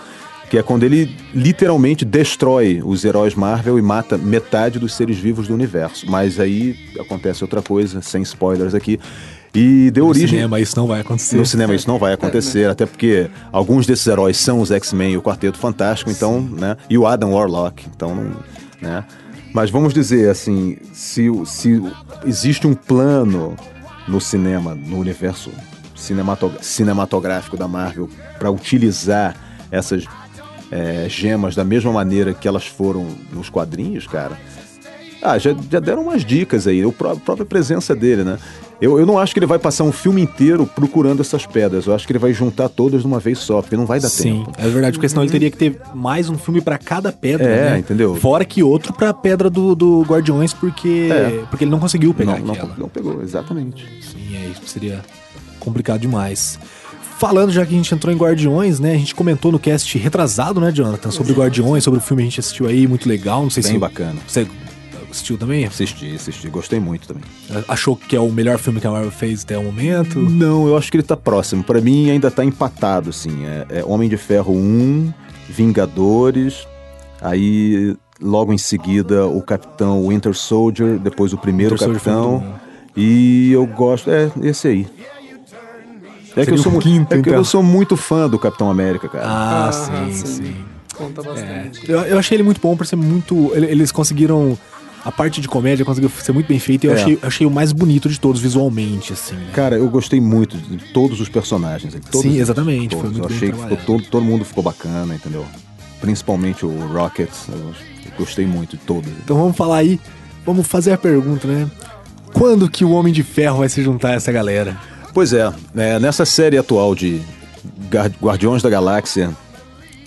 que é quando ele literalmente destrói os heróis Marvel e mata metade dos seres vivos do universo. Mas aí acontece outra coisa, sem spoilers aqui. E deu no origem cinema isso não vai acontecer. no cinema isso não vai acontecer, até porque alguns desses heróis são os X-Men e o Quarteto Fantástico, então, né? E o Adam Warlock, então, não, né? Mas vamos dizer assim, se, se existe um plano no cinema, no universo cinemato- cinematográfico da Marvel, para utilizar essas é, gemas da mesma maneira que elas foram nos quadrinhos, cara. Ah, já, já deram umas dicas aí, a própria presença dele, né? Eu, eu não acho que ele vai passar um filme inteiro procurando essas pedras. Eu acho que ele vai juntar todas de uma vez só, porque não vai dar Sim, tempo. é verdade, porque senão ele teria que ter mais um filme pra cada pedra, É, né? entendeu? Fora que outro pra pedra do, do Guardiões, porque, É. porque ele não conseguiu pegar Não, não, não pegou, exatamente. Sim, aí seria complicado demais. Falando, já que a gente entrou em Guardiões, né? A gente comentou no cast retrasado, né, Jonathan? Sobre Guardiões, sobre o filme que a gente assistiu aí, muito legal. Não sei Bem se bacana. você assistiu também? Assisti, assisti, gostei muito também. Achou que é o melhor filme que a Marvel fez até o momento? Não, eu acho que ele tá próximo. Pra mim ainda tá empatado, assim. É, é Homem de Ferro 1, Vingadores, aí logo em seguida o Capitão Winter Soldier, depois o primeiro Winter Capitão. E eu gosto, é, esse aí. É que, eu sou, quinto, é que então. eu sou muito fã do Capitão América, cara. Ah, Ah, sim, sim. sim. Conta É. bastante. Eu, eu achei ele muito bom por ser muito. ele- Eles conseguiram. A parte de comédia conseguiu ser muito bem feita e eu É. achei, achei o mais bonito de todos visualmente, assim. né? Cara, eu gostei muito de todos os personagens. Todos Sim, exatamente, foi todos. muito eu achei que ficou todo, todo mundo ficou bacana, entendeu? Principalmente o Rocket. Eu gostei muito de todos. Então vamos falar aí, vamos fazer a pergunta, né? Quando que o Homem de Ferro vai se juntar a essa galera? Pois é, né, nessa série atual de Guardiões da Galáxia,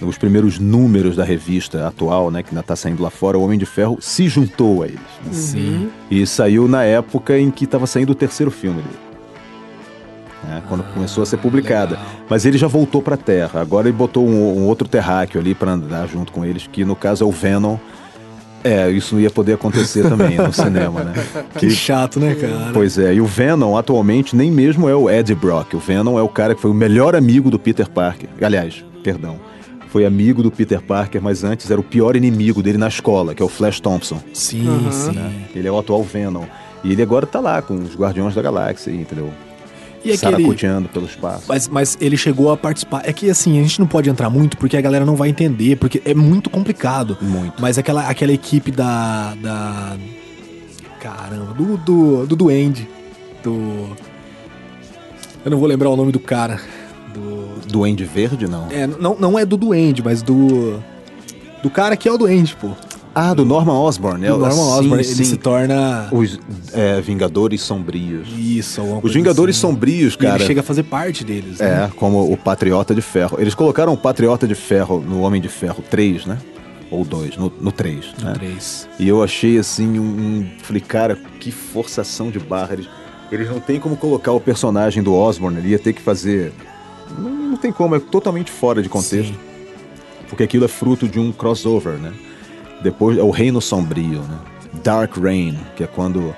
os primeiros números da revista atual, né, que ainda tá saindo lá fora, o Homem de Ferro se juntou a eles. né? Sim. E saiu na época em que estava saindo o terceiro filme dele. né, quando começou a ser publicada. legal. Mas ele já voltou pra Terra. Agora ele botou um, um outro terráqueo ali pra andar junto com eles, que no caso é o Venom. É, isso não ia poder acontecer também no cinema, né? Que chato, né, cara? Pois é, e o Venom atualmente nem mesmo é o Eddie Brock. O Venom é o cara que foi o melhor amigo do Peter Parker. Aliás, perdão. Foi amigo do Peter Parker, mas antes era o pior inimigo dele na escola, que é o Flash Thompson. Sim, Aham. sim. Ele é o atual Venom. E ele agora tá lá com os Guardiões da Galáxia, entendeu? E aquele. Saracoteando pelo espaço. Mas, mas ele chegou a participar. É que assim, a gente não pode entrar muito porque a galera não vai entender, porque é muito complicado. Muito. Mas aquela, aquela equipe da. da. Caramba, do, do, do Duende. Do. Eu não vou lembrar o nome do cara. Do. Duende Verde, não. É, não, não é do Duende, mas do. Do cara que é o Duende, pô. Ah, do Norman Osborn. Do é, Norman sim, Osborn. Ele sim. se torna. Os é, Vingadores Sombrios. Isso, Os Vingadores assim. Sombrios, E cara. ele chega a fazer parte deles. né? É, como o Patriota de Ferro. Eles colocaram o Patriota de Ferro no Homem de Ferro 3, né? Ou 2, no, no 3, No né? três. E eu achei assim um. Falei, cara, que forçação de barra. Eles, eles não tem como colocar o personagem do Osborn, ele ia ter que fazer. Não, não tem como, é totalmente fora de contexto. Sim. Porque aquilo é fruto de um crossover, né? Depois é o Reino Sombrio, né? Dark Reign, que é quando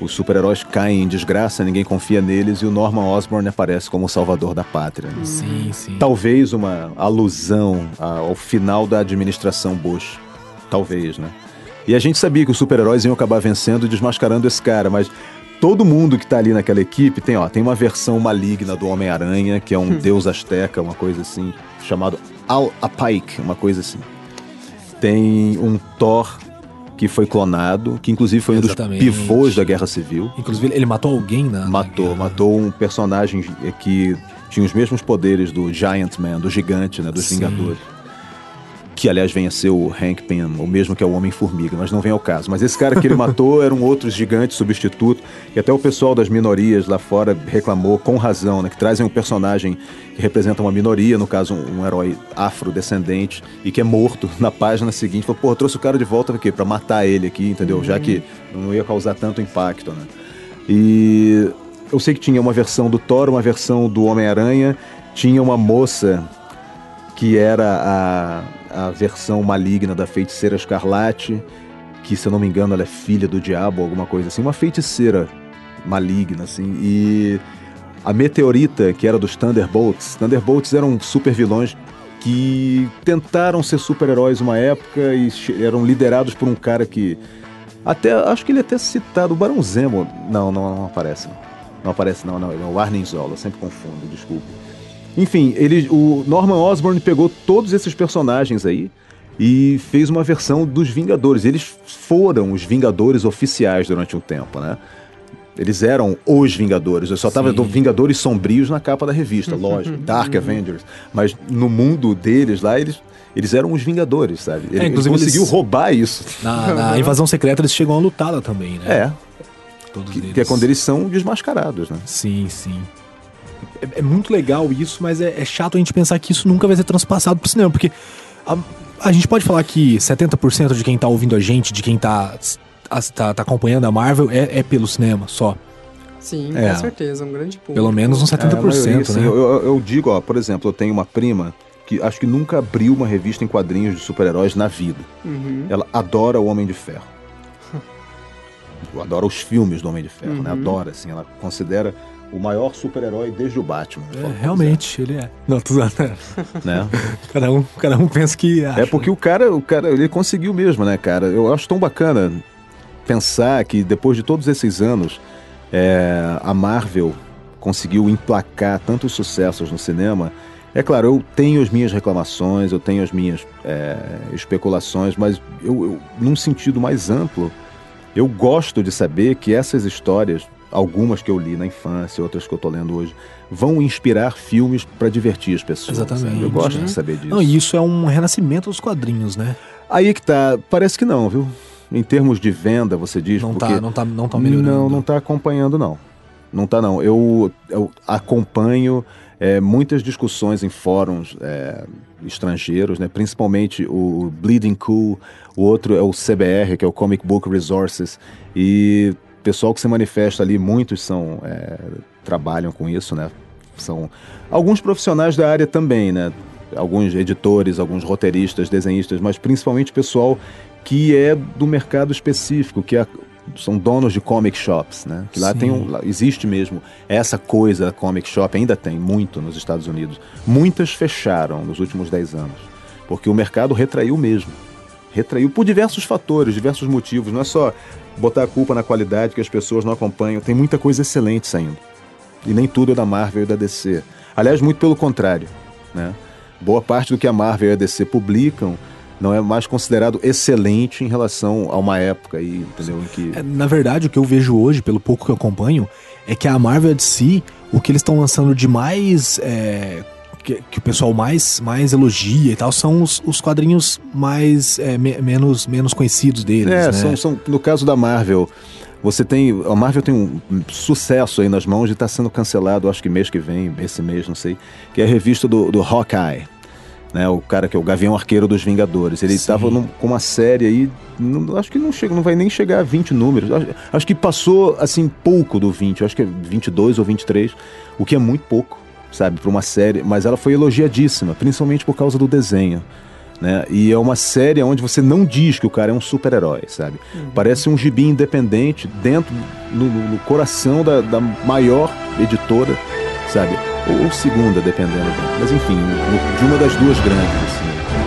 os super-heróis caem em desgraça, ninguém confia neles e o Norman Osborn aparece como o salvador da pátria. né? Sim, sim. Talvez uma alusão ao final da administração Bush. Talvez, né? E a gente sabia que os super-heróis iam acabar vencendo e desmascarando esse cara, mas todo mundo que tá ali naquela equipe tem, ó, tem uma versão maligna do Homem-Aranha, que é um deus asteca, uma coisa assim, chamado Al-Apaik, uma coisa assim. Tem um Thor que foi clonado, que inclusive foi um Exatamente. dos pivôs da Guerra Civil. Inclusive, ele matou alguém na. Matou, na matou um personagem que tinha os mesmos poderes do Giant Man, do gigante, né, dos Sim. Vingadores. Que, aliás, vem a ser o Hank Pym, o mesmo que é o Homem-Formiga, mas não vem ao caso. Mas esse cara que ele matou era um outro gigante substituto, e até o pessoal das minorias lá fora reclamou, com razão, né, que trazem um personagem que representa uma minoria, no caso, um, um herói afrodescendente, e que é morto na página seguinte. Falou, porra, trouxe o cara de volta pra quê? Matar ele aqui, entendeu? Já que não ia causar tanto impacto, né? E eu sei que tinha uma versão do Thor, uma versão do Homem-Aranha, tinha uma moça que era a, a versão maligna da feiticeira Escarlate, que se eu não me engano ela é filha do diabo, alguma coisa assim, uma feiticeira maligna, assim, e a Meteorita, que era dos Thunderbolts, Thunderbolts eram super vilões que tentaram ser super-heróis uma época e eram liderados por um cara que até, acho que ele é até citado, o Barão Zemo, não, não, não aparece, não. Aparece não, não, é o Arnim Zola, sempre confundo, desculpa. Enfim, ele, o Norman Osborn pegou todos esses personagens aí e fez uma versão dos Vingadores. Eles foram os Vingadores oficiais durante um tempo, né? Eles eram os Vingadores. Eu só tava Sim. Vingadores Sombrios na capa da revista, lógico. Dark Avengers. Mas no mundo deles lá, eles, eles eram os Vingadores, sabe? Ele, ele inclusive conseguiu eles- roubar isso. Na, na invasão secreta eles chegam a lutar lá também, né? É, Todos que, eles. que é quando eles são desmascarados, né? Sim, sim. É, é muito legal isso, mas é, é chato a gente pensar que isso nunca vai ser transpassado pro cinema, porque a, a gente pode falar que 70% de quem tá ouvindo a gente, de quem tá, as- tá, tá acompanhando a Marvel, é, é pelo cinema só. Sim, É. com certeza, um grande público. Pelo menos uns É, a 70%, maioria, sim. né? Eu, eu- eu digo, ó, por exemplo, eu tenho uma prima que acho que nunca abriu uma revista em quadrinhos de super-heróis na vida. Uhum. Ela adora o Homem de Ferro. adora os filmes do Homem de Ferro, né? Uhum. Adora, assim. Ela considera o maior super-herói desde o Batman. É, realmente, ele é. Não, zoando. dizer, Né? cada, um, cada um pensa que. É porque o cara, o cara, ele conseguiu mesmo, né, cara? Eu acho tão bacana pensar que depois de todos esses anos, é, a Marvel conseguiu emplacar tantos sucessos no cinema. É claro, eu tenho as minhas reclamações, eu tenho as minhas é, especulações, mas eu, eu, num sentido mais amplo, eu gosto de saber que essas histórias, algumas que eu li na infância, outras que eu estou lendo hoje, vão inspirar filmes para divertir as pessoas. Exatamente. Sabe? Eu gosto uhum. de saber disso. Não, e isso é um renascimento dos quadrinhos, né? Aí que tá, parece que não, viu? Em termos de venda, você diz, não porque... tá, não tá, não tá melhorando. Não, não tá acompanhando não. Não tá não. Eu, eu acompanho é, muitas discussões em fóruns é, estrangeiros, né? principalmente o Bleeding Cool, o outro é o CBR, que é o Comic Book Resources, e pessoal que se manifesta ali, muitos são é, trabalham com isso, né? São alguns profissionais da área também, né? Alguns editores, alguns roteiristas, desenhistas, mas principalmente pessoal que é do mercado específico, que é são donos de comic shops, né? Que lá Sim. tem um, lá existe mesmo essa coisa comic shop, ainda tem muito nos Estados Unidos. Muitas fecharam nos últimos 10 anos, porque o mercado retraiu mesmo. Retraiu por diversos fatores, diversos motivos. Não é só botar a culpa na qualidade que as pessoas não acompanham. Tem muita coisa excelente saindo. E nem tudo é da Marvel e da DC. Aliás, muito pelo contrário, né? Boa parte do que a Marvel e a DC publicam não é mais considerado excelente em relação a uma época aí, entendeu? Em que... É, na verdade, o que eu vejo hoje, pelo pouco que eu acompanho, é que a Marvel de si, o que eles estão lançando de mais. É, que, que, o pessoal mais, mais elogia e tal, são os, os quadrinhos mais é, me, menos, menos conhecidos deles. É, né? são, são, no caso da Marvel. Você tem. A Marvel tem um sucesso aí nas mãos e está sendo cancelado, acho que mês que vem, esse mês, não sei, que é a revista do, do Hawkeye né? O cara que é o Gavião Arqueiro dos Vingadores. Ele estava com uma série aí, não, acho que não chega, não vai nem chegar a 20 números. Acho, acho, que passou assim pouco do 20, acho que é 22 ou 23, o que é muito pouco, sabe, para uma série, mas ela foi elogiadíssima, principalmente por causa do desenho. Né? E é uma série onde você não diz que o cara é um super-herói, sabe? Uhum. Parece um gibi independente dentro, no, no coração da, da maior editora, sabe? ou, ou segunda, dependendo. Mas enfim, de uma das duas grandes, assim.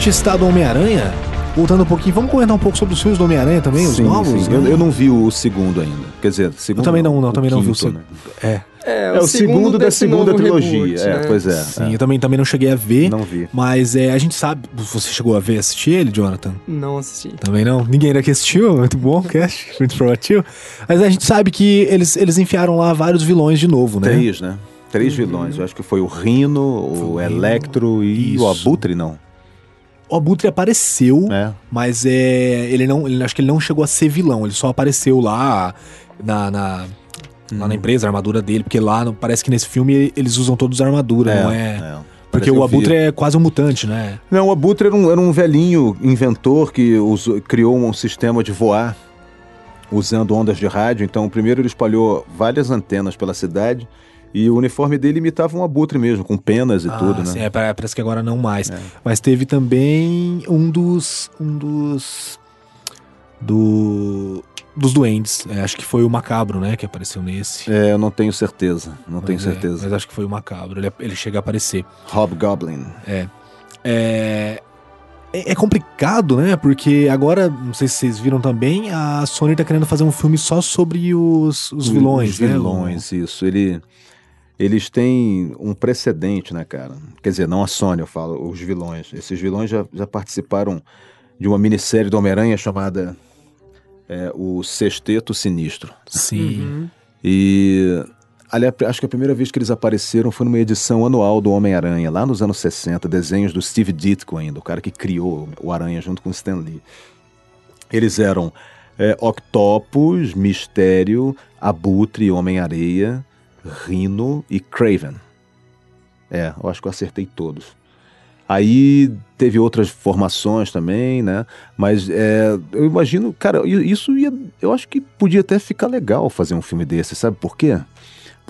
Tinha citado Homem-Aranha, voltando um pouquinho, vamos comentar um pouco sobre os filmes do Homem-Aranha também, sim, os novos? Sim. Né? Eu, eu, não vi o segundo ainda. Quer dizer, segundo. Eu também não, não também quinto, não vi o segundo. Né? É. É, o, é o segundo, da segunda trilogia. Reboot, é, né? pois é. Sim, é. eu também, também não cheguei a ver. Não vi. Mas é, a gente sabe. Você chegou a ver, assistir ele, Jonathan? Não assisti. Também não? Ninguém ainda que assistiu? Muito bom, cast, muito informativo. Mas a gente sabe que eles, eles enfiaram lá vários vilões de novo, né? Três, né? Três uhum. vilões. Eu acho que foi o Rino, o, o Electro e Isso. o Abutre, não. O Abutre apareceu, é. mas é, ele não, ele, acho que ele não chegou a ser vilão, ele só apareceu lá na, na hum. lá na hum. empresa, a armadura dele, porque lá parece que nesse filme eles usam todos a armadura, é, não é? é. Porque o Abutre é quase um mutante, né? Não, o Abutre era um, era um velhinho inventor que usou, criou um sistema de voar usando ondas de rádio. Então, primeiro ele espalhou várias antenas pela cidade e o uniforme dele imitava um abutre mesmo, com penas e ah, tudo, né? Sim, é, parece que agora não mais. É. Mas teve também um dos. Um dos. Do. Dos duendes. É, acho que foi o Macabro, né? Que apareceu nesse. É, eu não tenho certeza. Não mas tenho é, certeza. Mas acho que foi o Macabro. Ele, ele chega a aparecer. Hobgoblin. É. É. É, é complicado, né? Porque agora, não sei se vocês viram também, a Sony tá querendo fazer um filme só sobre os, os vilões, os né? vilões, isso. Ele eles têm um precedente, né, cara? Quer dizer, não a Sony, eu falo, os vilões. Esses vilões já, já participaram de uma minissérie do Homem-Aranha chamada é, O Sexteto Sinistro. Sim. Uhum. E aliás, acho que a primeira vez que eles apareceram foi numa edição anual do Homem-Aranha, lá nos anos 60, desenhos do Steve Ditko ainda, o cara que criou o Aranha junto com o Stan Lee. Eles eram é, Octopus, Mistério, Abutre, Homem-Areia, Rhino e Craven. É, eu acho que eu acertei todos. Aí teve outras formações também, né? Mas é, eu imagino, cara, isso ia. Eu acho que podia até ficar legal fazer um filme desse, sabe por quê?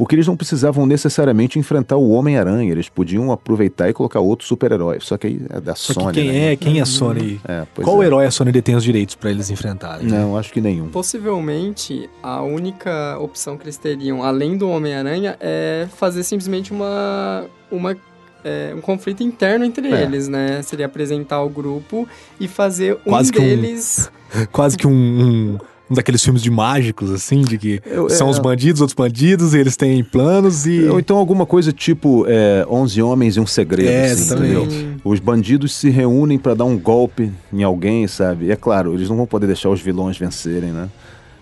Porque eles não precisavam necessariamente enfrentar o Homem-Aranha, eles podiam aproveitar e colocar outro super-herói. Só que aí é da Só Sony. que quem né? é, quem é a Sony? É, pois Qual é. herói a Sony detém os direitos pra eles enfrentarem? Não, acho que nenhum. Possivelmente, a única opção que eles teriam, além do Homem-Aranha, é fazer simplesmente uma, uma, é, um conflito interno entre É. eles, né? Seria apresentar o grupo e fazer Quase um que um- deles... Quase que um, um, um daqueles filmes de mágicos, assim, de que Eu- são é. os bandidos, outros bandidos, e eles têm planos e. Ou então alguma coisa tipo é, 11 Homens e um Segredo. É, assim, exatamente. entendeu? Os bandidos se reúnem pra dar um golpe em alguém, sabe? E é claro, eles não vão poder deixar os vilões vencerem, né?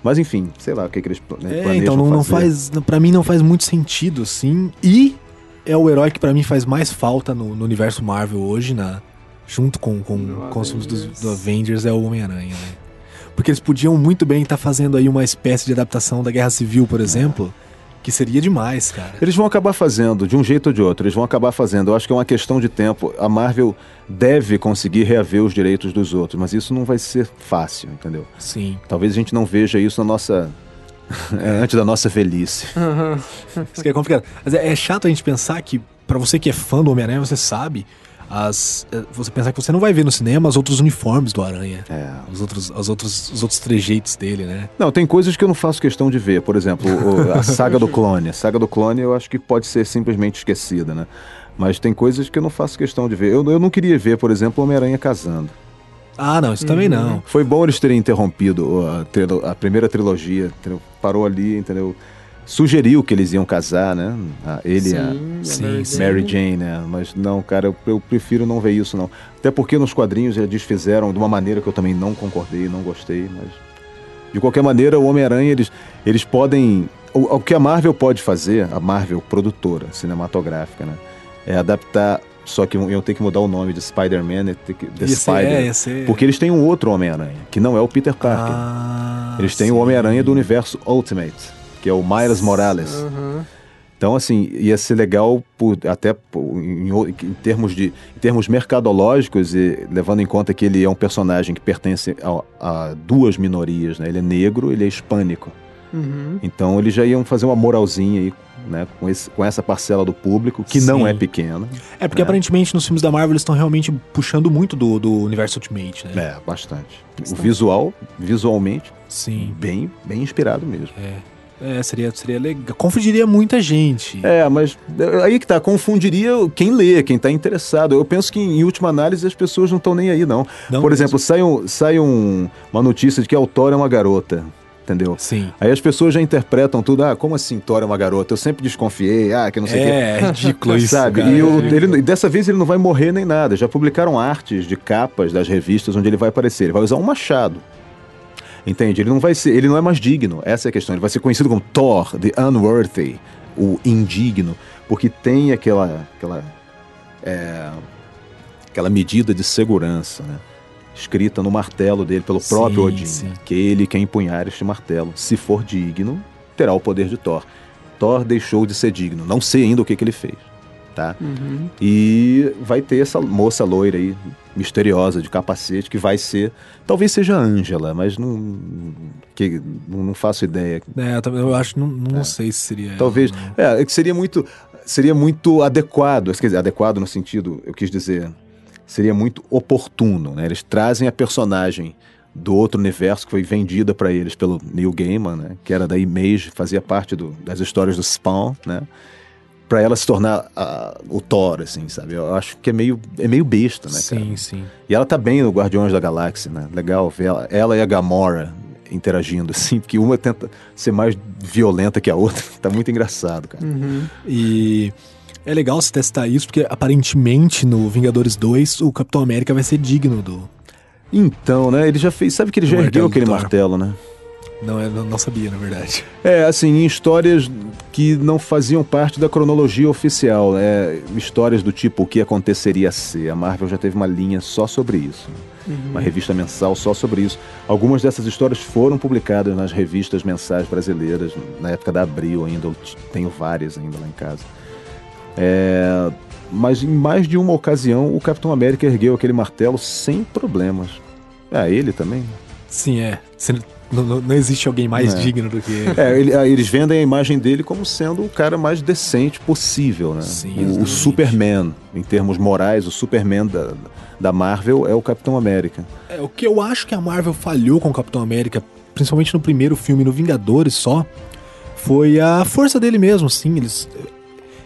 Mas enfim, sei lá o que, que eles pla- É, planejam então não, não faz. Pra mim não faz muito sentido, assim. E é o herói que pra mim faz mais falta no, no universo Marvel hoje, na, junto com, com, com os filmes dos- Avengers. do Avengers, é o Homem-Aranha, né? Porque eles podiam muito bem estar fazendo aí uma espécie de adaptação da Guerra Civil, por exemplo, que seria demais, cara. Eles vão acabar fazendo, de um jeito ou de outro, eles vão acabar fazendo. Eu acho que é uma questão de tempo. A Marvel deve conseguir reaver os direitos dos outros, mas isso não vai ser fácil, entendeu? Sim. Talvez a gente não veja isso na nossa. é, antes da nossa velhice. Isso que é complicado. Mas é, é chato a gente pensar que, pra você que é fã do Homem-Aranha, você sabe. As, é, você pensar que você não vai ver no cinema os outros uniformes do Aranha. É. Os outros, os outros, os outros trejeitos dele, né? Não, tem coisas que eu não faço questão de ver. Por exemplo, o- a saga do clone. A saga do clone eu acho que pode ser simplesmente esquecida, né? Mas tem coisas que eu não faço questão de ver. Eu, eu não queria ver, por exemplo, Homem-Aranha casando. Ah, não, isso também não. Foi bom eles terem interrompido a, a primeira trilogia. entendeu? Parou ali, entendeu? Sugeriu que eles iam casar, né? A- ele e a Sim, a Sim, Mary sim. Mary Jane, né? Mas não, cara, eu, eu prefiro não ver isso, não. Até porque nos quadrinhos eles desfizeram de uma maneira que eu também não concordei, não gostei, mas. De qualquer maneira, o Homem-Aranha, eles, eles podem. O, o que a Marvel pode fazer, a Marvel produtora cinematográfica, né? É adaptar. Só que eu tenho que mudar o nome de Spider-Man, é que- The Spider. é, Porque eles têm um outro Homem-Aranha, que não é o Peter Parker. Ah, eles têm o sim. Homem-Aranha do universo Ultimate, que é o Miles Morales. Aham. Então, assim, ia ser legal por- até por- em, em termos de em termos mercadológicos e levando em conta que ele é um personagem que pertence a, a duas minorias, né? Ele é negro, ele é hispânico. Uhum. Então, eles já iam fazer uma moralzinha aí, né? Com, esse- com essa parcela do público que não Sim. é pequena. É porque É. aparentemente nos filmes da Marvel eles estão realmente puxando muito do, do universo Ultimate, né? É, bastante. O visual, visualmente, Sim. bem, bem inspirado mesmo. É, seria, seria legal. Confundiria muita gente. É, mas é, aí que tá, confundiria quem lê, quem tá interessado. Eu penso que em última análise as pessoas não estão nem aí, não. Não Por mesmo. exemplo, sai, um, sai um- uma notícia de que a Thor é uma garota, entendeu? Sim. Aí as pessoas já interpretam tudo, ah, como assim Thor é uma garota? Eu sempre desconfiei, ah, que não sei o quê. É, é ridículo isso. Sabe? cara. E É ele, e dessa vez ele não vai morrer nem nada. Já publicaram artes de capas das revistas onde ele vai aparecer. Ele vai usar um machado. Entende? Ele não vai ser, ele não é mais digno. Essa é a questão. Ele vai ser conhecido como Thor, the Unworthy, o indigno, porque tem aquela aquela é, aquela medida de segurança, né? Escrita no martelo dele pelo Sim, próprio Odin, sim. que ele quem empunhar este martelo, se for digno, terá o poder de Thor. Thor deixou de ser digno. Não sei ainda o que, que ele fez, tá? Uhum. E vai ter essa moça loira aí, misteriosa, de capacete, que vai ser. Talvez seja Ângela, mas não. Que, não, faço ideia. É, eu acho, não, não sei se seria. ela, Talvez. não. É, é seria muito. Seria muito adequado. Quer dizer, adequado no sentido, eu quis dizer. Seria muito oportuno, né? Eles trazem a personagem do outro universo que foi vendida para eles pelo Neil Gaiman, né? Que era da Image, fazia parte do- das histórias do Spawn, né? Pra ela se tornar a- o Thor, assim, sabe? Eu acho que é meio, é meio besta, né, cara? Sim, sim. E ela tá bem no Guardiões da Galáxia, né? Legal ver ela, ela e a Gamora interagindo, assim, porque uma tenta ser mais violenta que a outra. Tá muito engraçado, cara. Uhum. E é legal se testar isso, porque aparentemente no Vingadores 2 o Capitão América vai ser digno do. Então, né? Ele já fez. Sabe que ele já martelo ergueu aquele Thor. martelo, né? Não, eu não não sabia, na verdade. É, assim, histórias que não faziam parte da cronologia oficial, né? Histórias do tipo o que aconteceria se. A Marvel já teve uma linha só sobre isso. né? Uma revista mensal só sobre isso. Algumas dessas histórias foram publicadas nas revistas mensais brasileiras, na época da Abril ainda. Eu tenho várias ainda lá em casa. É, mas em mais de uma ocasião, o Capitão América ergueu aquele martelo sem problemas. Ah, ele também? Sim, é. Não, não, não existe alguém mais é. digno do que ele. É, ele, eles vendem a imagem dele como sendo o cara mais decente possível, né? Sim, o, o, Superman, em termos morais, o Superman da, da Marvel é o Capitão América. É, o que eu acho que a Marvel falhou com o Capitão América, principalmente no primeiro filme, no Vingadores só, foi a força dele mesmo, sim. Eles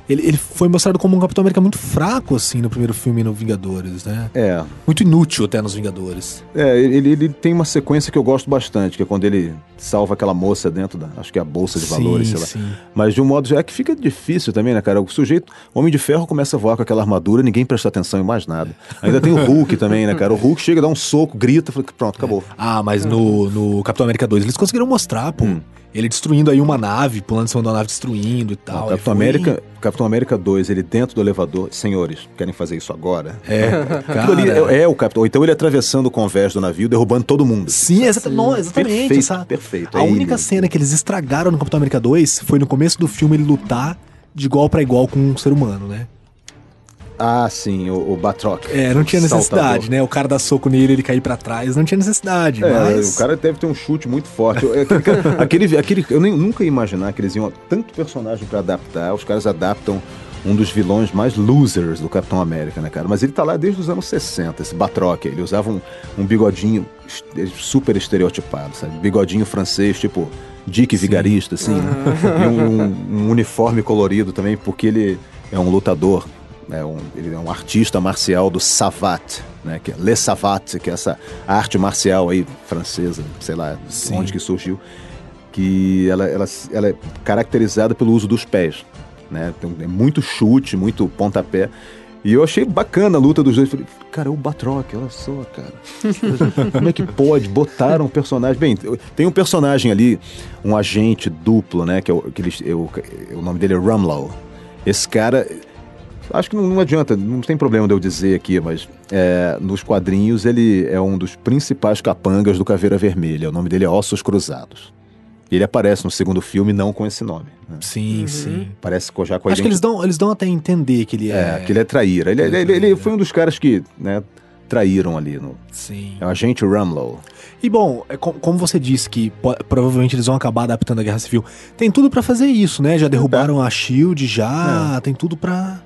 ele, ele foi mostrado como um Capitão América muito fraco, assim, no primeiro filme no Vingadores, né? É. Muito inútil até nos Vingadores. É, ele, ele tem uma sequência que eu gosto bastante, que é quando ele salva aquela moça dentro da. Acho que é a bolsa de valores, sim, sei lá. Sim. Mas de um modo é que fica difícil também, né, cara? O sujeito, o Homem de Ferro começa a voar com aquela armadura, ninguém presta atenção em mais nada. Ainda tem o Hulk também, né, cara? O Hulk chega, dá um soco, grita, pronto, acabou. É. Ah, mas no, no Capitão América 2 eles conseguiram mostrar, pô. Hum. Ele destruindo aí uma nave, pulando em cima da nave, destruindo e tal. Não, Capitão, foi... América, Capitão América 2, ele dentro do elevador. Senhores, querem fazer isso agora? É, cara. Ali é, é, o Capitão. Então ele atravessando o convés do navio, derrubando todo mundo. Sim, exata, não, exatamente. Perfeito, essa, perfeito. A é única ele. cena que eles estragaram no Capitão América 2 foi no começo do filme ele lutar de igual para igual com um ser humano, né? Ah, sim, o, o Batroc. É, não tinha necessidade, saltador. né? O cara dá soco nele, ele cair para trás, não tinha necessidade. É, mas... o cara deve ter um chute muito forte. aquele, aquele, eu nem, nunca ia imaginar que eles iam tanto personagem para adaptar. Os caras adaptam um dos vilões mais losers do Capitão América, né, cara? Mas ele tá lá desde os anos 60, esse Batroc. Ele usava um, um bigodinho super estereotipado, sabe? Bigodinho francês, tipo Dick Sim. Vigarista, assim. Né? E um, um, um uniforme colorido também, porque ele é um lutador é um, ele é um artista marcial do Savat, né, que é Le Savat, que é essa arte marcial aí francesa, sei lá Sim. onde que surgiu, que ela, ela, ela é caracterizada pelo uso dos pés. Né? Tem é muito chute, muito pontapé. E eu achei bacana a luta dos dois. Falei, cara, é o Batroc, olha só, cara. Como é que pode? Botaram um personagem. Bem, tem um personagem ali, um agente duplo, né? Que, é o, que ele, é o, o nome dele é Rumlow. Esse cara Acho que não, não, adianta, não tem problema de eu dizer aqui, mas é, nos quadrinhos ele é um dos principais capangas do Caveira Vermelha. O nome dele é Ossos Cruzados. Ele aparece no segundo filme não com esse nome. Né? Sim, uhum. sim. Parece já com a Acho que eles dão, eles dão até a entender que ele é... é que ele é traíra. Ele, ele, ele, ele, foi um dos caras que né, traíram ali. No... Sim. É o agente Rumlow. E bom, é como você disse que provavelmente eles vão acabar adaptando a Guerra Civil, tem tudo para fazer isso, né? Já derrubaram é. a Shield, já, é. tem tudo para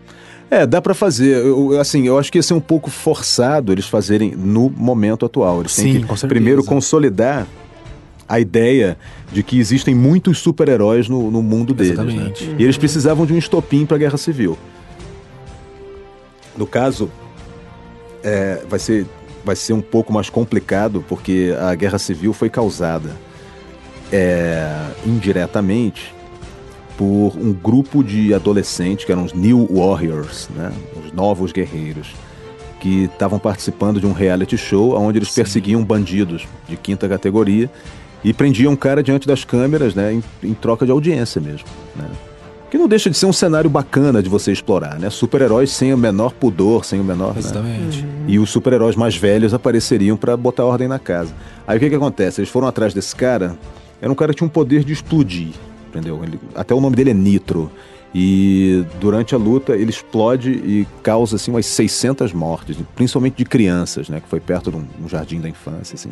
é, dá para fazer. Eu, assim, eu acho que ia ser um pouco forçado eles fazerem no momento atual. Eles Sim, têm que primeiro consolidar a ideia de que existem muitos super-heróis no, no, mundo deles. Né? E eles precisavam de um estopim para a Guerra Civil. No caso, é, vai, ser, vai ser um pouco mais complicado, porque a Guerra Civil foi causada é, indiretamente por um grupo de adolescentes que eram os New Warriors, né? os novos guerreiros, que estavam participando de um reality show onde eles Sim. perseguiam bandidos de quinta categoria e prendiam um cara diante das câmeras, né, em, em troca de audiência mesmo, né? Que não deixa de ser um cenário bacana de você explorar, né? Super-heróis sem o menor pudor, sem o menor. Né? Exatamente. Né? E os super-heróis mais velhos apareceriam para botar ordem na casa. Aí o que que acontece? Eles foram atrás desse cara. Era um cara que tinha um poder de explodir entendeu? Ele, até o nome dele é Nitro. E durante a luta ele explode e causa assim umas 600 mortes, principalmente de crianças, né? Que foi perto de um, um jardim da infância, assim.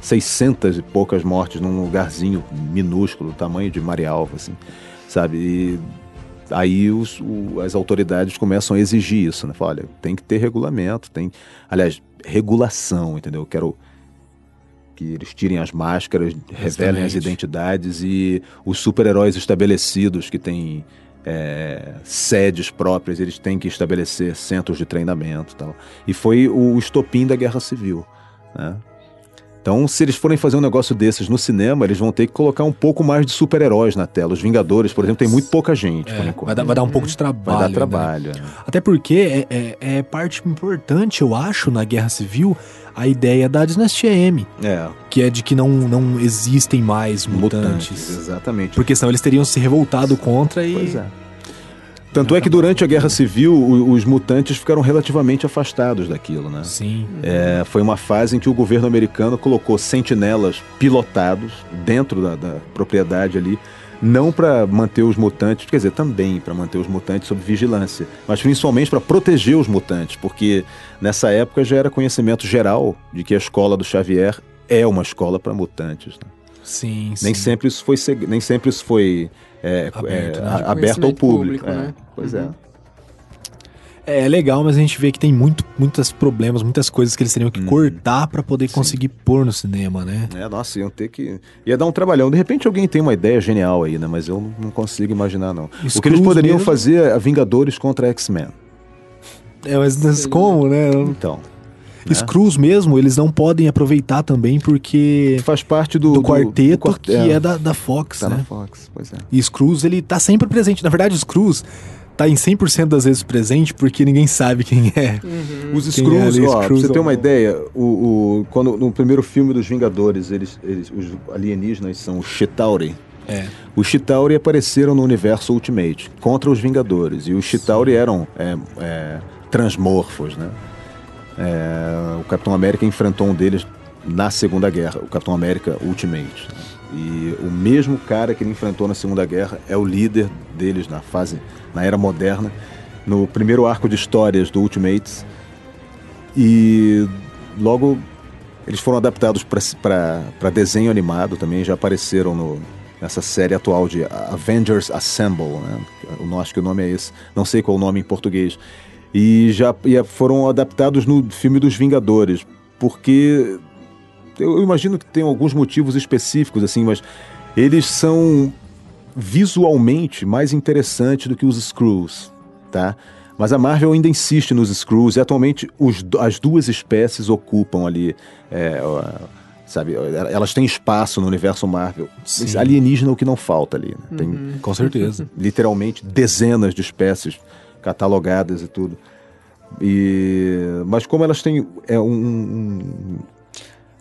600 e poucas mortes num lugarzinho minúsculo, tamanho de Marialva, assim, sabe? E aí os, o, as autoridades começam a exigir isso, né? Fala, olha, tem que ter regulamento, tem, aliás, regulação, entendeu? Eu quero que eles tirem as máscaras, revelem as identidades e os super-heróis estabelecidos que têm é, sedes próprias, eles têm que estabelecer centros de treinamento e tal. E foi o estopim da Guerra Civil, né? Então, se eles forem fazer um negócio desses no cinema, eles vão ter que colocar um pouco mais de super-heróis na tela. Os Vingadores, por exemplo, tem muito pouca gente. É, vai, dar, vai, dar, um pouco de trabalho. Vai dar né? trabalho. Né? Até porque é, é, é, parte importante, eu acho, na Guerra Civil, a ideia da dinastia M. É. Que é de que não, não existem mais mutantes. mutantes. Exatamente. Porque senão eles teriam se revoltado contra e. Pois é. Tanto é que durante a Guerra Civil, os mutantes ficaram relativamente afastados daquilo, né? Sim. É, foi uma fase em que o governo americano colocou sentinelas pilotados dentro da, da propriedade ali, não para manter os mutantes, quer dizer, também para manter os mutantes sob vigilância, mas principalmente para proteger os mutantes, porque nessa época já era conhecimento geral de que a escola do Xavier é uma escola para mutantes. Né? Sim, Nem sim. sempre isso foi, nem sempre isso foi é, Aberto, é, né? De aberto ao público. público, é. né? Pois é. É, é legal, mas a gente vê que tem muito, muitos problemas, muitas coisas que eles teriam que cortar pra poder conseguir pôr no cinema, né? É, nossa, iam ter que. Ia dar um trabalhão. De repente alguém tem uma ideia genial aí, né? Mas eu não- consigo imaginar, não. O que eles poderiam mesmo. fazer é Vingadores contra X-Men. É, mas, como, né? Então. né? Screws mesmo, eles não podem aproveitar também porque Faz parte do, do, quarteto do quart- que é, da, da Fox, Tá né? Fox, pois é. E Screws, ele tá sempre presente. Na verdade, Screws tá em 100% das vezes presente porque ninguém sabe quem é. Os Quem Screws, é ó, pra você ter uma ideia, o, o- quando, no primeiro filme dos Vingadores, eles, eles, os alienígenas são os Chitauri. É. Os Chitauri apareceram no universo Ultimate contra os Vingadores. E os Chitauri eram é, é, transmorfos, né? É, o Capitão América enfrentou um deles na Segunda Guerra, o Capitão América Ultimate. né? E o mesmo cara que ele enfrentou na Segunda Guerra é o líder deles na fase, na era moderna, no primeiro arco de histórias do Ultimates. E logo eles foram adaptados para desenho animado também, já apareceram no, nessa série atual de Avengers Assemble, né? Eu acho que o nome é esse, não sei qual o nome em português. E já e foram adaptados no filme dos Vingadores, porque eu imagino que tem alguns motivos específicos assim, mas eles são visualmente mais interessantes do que os Screws, tá? Mas a Marvel ainda insiste nos Screws e atualmente os as duas espécies ocupam ali, é, sabe? Elas têm espaço no universo Marvel. Sim. Alienígena é o que não falta ali, né? Tem Com certeza. literalmente dezenas de espécies catalogadas e tudo. E mas como elas têm é, um, um-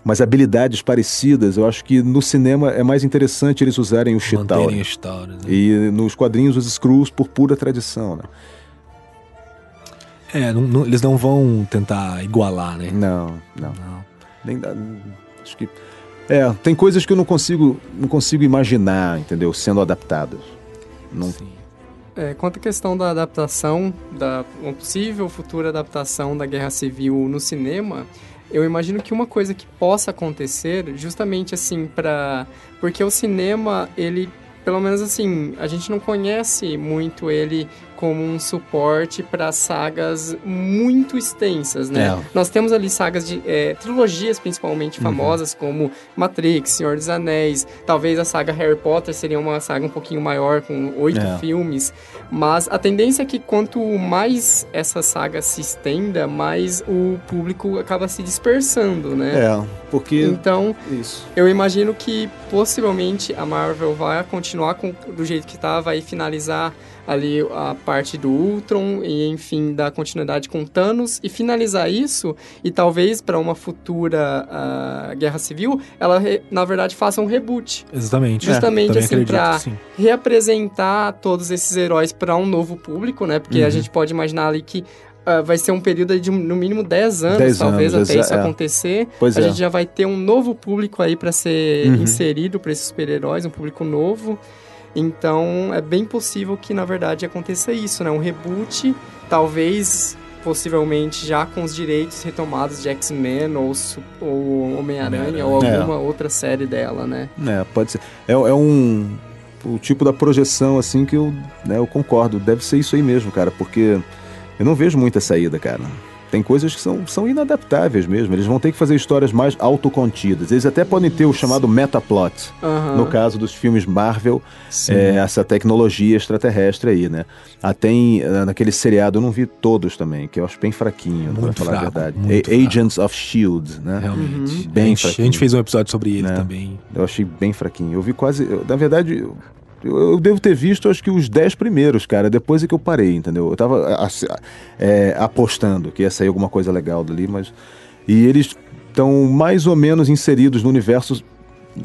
umas habilidades parecidas, eu acho que no cinema é mais interessante eles usarem o Chitauri. história. Né? E nos quadrinhos os Screws por pura tradição, né? É, não- não- eles não vão tentar igualar, né? Não, não. Não. Nem dá, acho que é, tem coisas que eu não consigo não consigo imaginar, entendeu, sendo adaptadas. Não, Sim. É, quanto à questão da adaptação, da uma possível futura adaptação da Guerra Civil no cinema, eu imagino que uma coisa que possa acontecer, justamente assim, para porque o cinema, ele, pelo menos assim, a gente não conhece muito ele como um suporte para sagas muito extensas, né? É. Nós temos ali sagas de é, trilogias principalmente famosas como Matrix, Senhor dos Anéis, talvez a saga Harry Potter seria uma saga um pouquinho maior com oito É. filmes, mas a tendência é que quanto mais essa saga se estenda, mais o público acaba se dispersando, né? é, porque Então, isso. eu imagino que possivelmente a Marvel vai continuar com, do jeito que tá, vai finalizar ali a parte do Ultron e enfim da continuidade com Thanos e finalizar isso e talvez para uma futura ah, guerra civil ela na verdade faça um reboot Exatamente. Justamente também assim, sim. reapresentar todos esses heróis para um novo público né porque a Uhum. gente pode imaginar ali que ah, vai ser um período de no mínimo 10 anos 10 talvez anos, até isso é. acontecer Pois a é. gente já vai ter um novo público aí para ser Uhum. inserido para esses super-heróis, um público novo. Então, é bem possível que na verdade aconteça isso, né? Um reboot, talvez possivelmente já com os direitos retomados de X-Men ou, ou Homem-Aranha ou alguma outra série dela, né? É, pode ser. É, é um. O tipo da projeção, assim, que eu, né, eu concordo. Deve ser isso aí mesmo, cara, porque eu não vejo muita saída, cara. Tem coisas que são, são inadaptáveis mesmo. Eles vão ter que fazer histórias mais autocontidas. Eles até podem ter o chamado metaplot. Aham. No caso dos filmes Marvel, é, essa tecnologia extraterrestre aí, né? Até em, eh, naquele seriado, eu não vi todos também, que eu acho bem fraquinho, pra Muito falar fraco, a verdade. A- Agents of S.H.I.E.L.D., né? Realmente. Bem a, gente, a fraquinho. gente fez um episódio sobre ele Né? também. Eu achei bem fraquinho. Eu vi quase. eu- na verdade, eu, eu devo ter visto acho que os 10 primeiros, cara. Depois é que eu parei, entendeu? Eu tava é, apostando que ia sair alguma coisa legal dali, mas. E eles estão mais ou menos inseridos no universo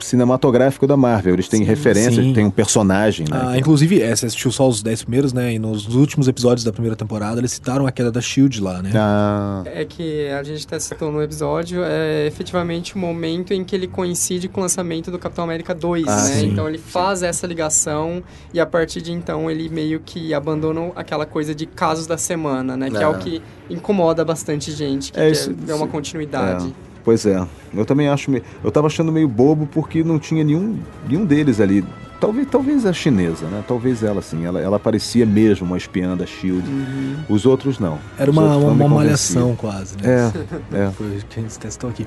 cinematográfico da Marvel. Eles têm Sim, referências, sim. tem um personagem, né? Ah, inclusive, é, você assistiu só os 10 primeiros, né? E nos últimos episódios da primeira temporada, eles citaram a queda da Shield lá, né? Ah, É que a gente até citou no episódio, é efetivamente o momento em que ele coincide com o lançamento do Capitão América 2, Ah, né? sim. Então ele faz essa ligação e a partir de então ele meio que abandona aquela coisa de casos da semana, né? Que é, Ah. o que incomoda bastante gente, que É, quer isso- ver uma continuidade. Pois é. Eu também acho. me- Eu tava achando meio bobo porque não tinha nenhum, nenhum deles ali. Talvez, talvez a chinesa, né? Talvez ela, assim. Ela, ela parecia mesmo uma espiã da Shield. Os outros não. Era Os uma, uma, uma malhação quase, né? É, é. Foi o que a gente testou aqui.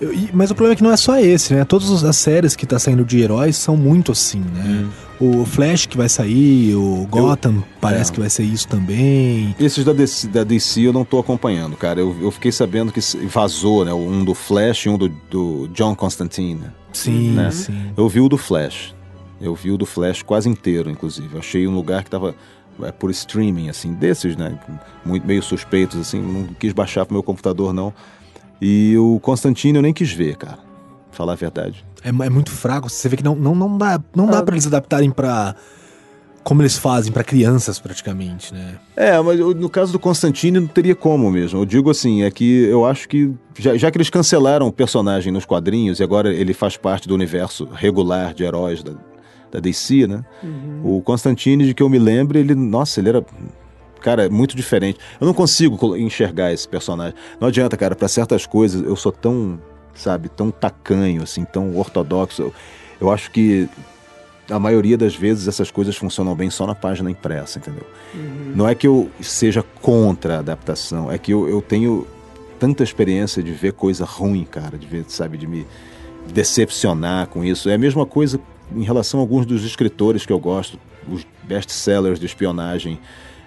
Eu- e- mas o problema é que não é só esse, né? Todas as séries que tá saindo de heróis são muito assim, né? O Flash que vai sair, o Gotham parece é. que vai ser isso também. Esses da DC, da DC eu não tô acompanhando, cara. Eu, eu fiquei sabendo que vazou, né? Um do Flash e um do, do John Constantine. Sim, Né? sim. Eu vi o do Flash. Eu vi o do Flash quase inteiro, inclusive. Eu achei um lugar que tava é, por streaming, assim, desses, né? Muito, meio suspeitos, assim. Não quis baixar pro meu computador, não. E o Constantine eu nem quis ver, cara. Falar a verdade. É, é muito fraco. Você vê que não, não, não dá, não dá Ah. pra eles adaptarem pra. Como eles fazem, pra crianças praticamente, né? É, mas no caso do Constantine não teria como mesmo. Eu digo assim, é que eu acho que já, já que eles cancelaram o personagem nos quadrinhos e agora ele faz parte do universo regular de heróis da, da DC, né? O Constantine, de que eu me lembro, ele, nossa, ele era cara, muito diferente. Eu não consigo enxergar esse personagem. Não adianta, cara, pra certas coisas eu sou tão, sabe, tão tacanho assim, tão ortodoxo. Eu, eu acho que a maioria das vezes essas coisas funcionam bem só na página impressa, entendeu? Não é que eu seja contra a adaptação, é que eu, eu tenho tanta experiência de ver coisa ruim, cara, de ver, sabe, de me decepcionar com isso. É a mesma coisa em relação a alguns dos escritores que eu gosto, os best-sellers de espionagem,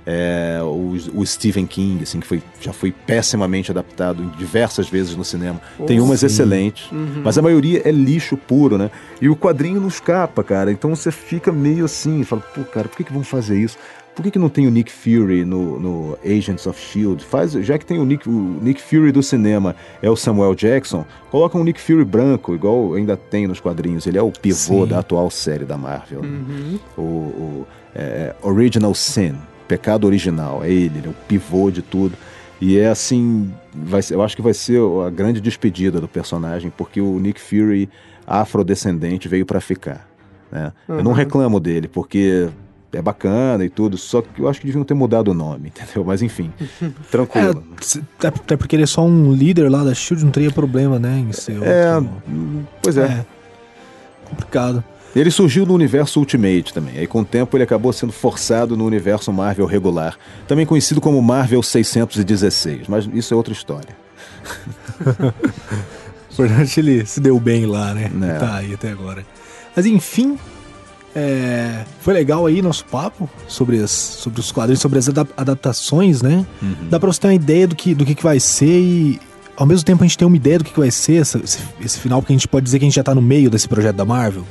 é, o, o Stephen King, assim, que foi, já foi pessimamente adaptado diversas vezes no cinema. Tem umas sim. excelentes, mas a maioria é lixo puro, né? E o quadrinho não escapa, cara. Então você fica meio assim, fala, pô, cara, por que, que vão fazer isso? Por que, que não tem o Nick Fury no, no Agents of Shield? Faz, já que tem o Nick, o Nick Fury do cinema é o Samuel Jackson, coloca um Nick Fury branco, igual ainda tem nos quadrinhos. Ele é o pivô Sim. da atual série da Marvel. né? Uhum. O, o, é, Original Sin, pecado original, é ele, ele é o pivô de tudo. E é assim, vai eu acho que vai ser a grande despedida do personagem, porque o Nick Fury afrodescendente veio pra ficar. né? Eu não Uhum. reclamo dele, porque é bacana e tudo, só que eu acho que deviam ter mudado o nome, entendeu? Mas enfim, tranquilo. É, até porque ele é só um líder lá da Shield, não teria problema, né? Em ser É, outro- pois é. é. Complicado. Ele surgiu no universo Ultimate também. Aí com o tempo ele acabou sendo forçado no universo Marvel regular, também conhecido como Marvel 616, mas isso é outra história. Importante ele se deu bem lá, né? É. Tá aí até agora. Mas enfim, é, foi legal aí nosso papo sobre, as, sobre os quadrinhos, sobre as adap- adaptações, né? Dá pra você ter uma ideia do que, do que, que vai ser e ao mesmo tempo a gente tem uma ideia do que, que vai ser essa- esse, esse final, porque a gente pode dizer que a gente já tá no meio desse projeto da Marvel,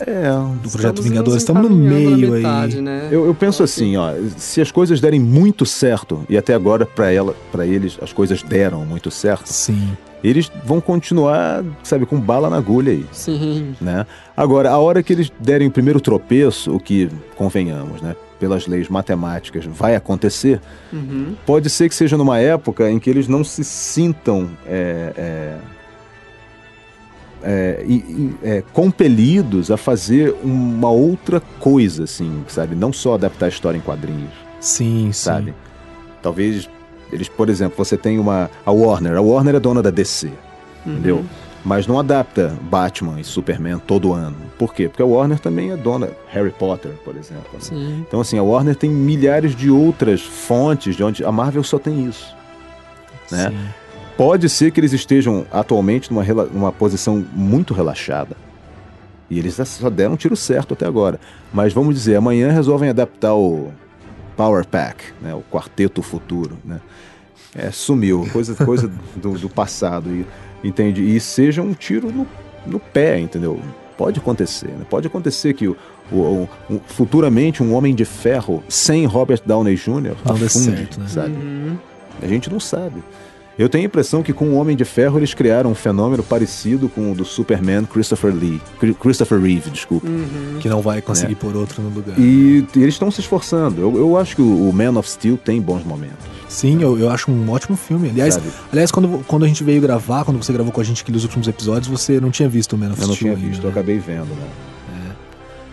É, do projeto Estamos Vingadores. Estamos no meio metade, aí. Né? Eu, eu penso assim, ó, se as coisas derem muito certo, e até agora para ela, para eles as coisas deram muito certo, Sim. eles vão continuar, sabe, com bala na agulha aí, Sim. né? Agora, a hora que eles derem o primeiro tropeço, o que convenhamos, né, pelas leis matemáticas vai acontecer, Uhum. pode ser que seja numa época em que eles não se sintam é, é, é, é, compelidos a fazer uma outra coisa, assim, sabe? Não só adaptar a história em quadrinhos, Sim, sim. sabe? Talvez eles, por exemplo, você tem uma a Warner, a Warner é dona da DC, entendeu? Mas não adapta Batman e Superman todo ano. Por quê? Porque a Warner também é dona Harry Potter, por exemplo. né? Sim. Então, assim, a Warner tem milhares de outras fontes de onde a Marvel só tem isso. né? Sim. Pode ser que eles estejam atualmente numa, numa posição muito relaxada. E eles só deram um tiro certo até agora. Mas vamos dizer, amanhã resolvem adaptar o Power Pack, né? o Quarteto Futuro. Né? É, sumiu, coisa, coisa do, do passado. E, entende? E seja um tiro no, no pé, entendeu? Pode acontecer. Né? Pode acontecer que o, o- o- futuramente um Homem de Ferro sem Robert Downey Jr. Não afunde, certo, né? sabe? Uhum. A gente não sabe. Eu tenho a impressão que com o Homem de Ferro eles criaram um fenômeno parecido com o do Superman Christopher Lee, Christopher Reeve, desculpa. Uhum. Que não vai conseguir pôr outro no lugar. E, e eles estão se esforçando. Eu, eu acho que o, Man of Steel tem bons momentos. Sim, eu, eu acho um ótimo filme. Aliás, Sabe? aliás quando, quando a gente veio gravar, quando você gravou com a gente aqui nos últimos episódios, você não tinha visto o Man of Eu não Steel tinha ainda, visto, eu né? acabei vendo, né?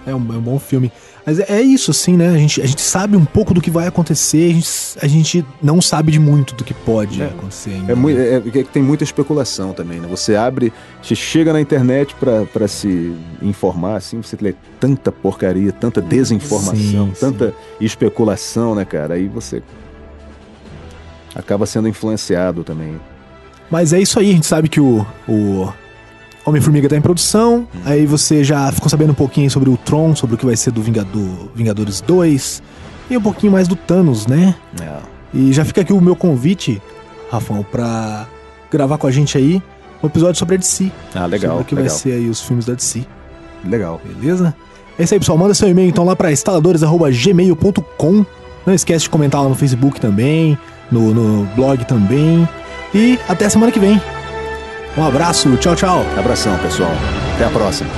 É um, é um bom filme. Mas é, é isso, assim, né? A gente, a gente sabe um pouco do que vai acontecer, a gente, a gente não sabe de muito do que pode É. acontecer ainda. É, mui- é- é que tem muita especulação também, né? Você abre, você chega na internet pra- pra se informar, assim, você lê tanta porcaria, tanta desinformação, Sim, tanta especulação, né, cara? Aí você acaba sendo influenciado também. Mas é isso aí, a gente sabe que o, o Homem-Formiga tá em produção, aí você já ficou sabendo um pouquinho sobre o Tron, sobre o que vai ser do Vingador, Vingadores 2, e um pouquinho mais do Thanos, né? É. E já fica aqui o meu convite, Rafão, pra gravar com a gente aí um episódio sobre a DC. Ah, legal, Sobre o que legal, vai ser aí os filmes da DC, legal. beleza? É isso aí, pessoal. Manda seu e-mail então lá pra instaladores.gmail.com. Não esquece de comentar lá no Facebook também, no, no blog também. E até a semana que vem. Um abraço, tchau, tchau. Abração, pessoal. Até a próxima.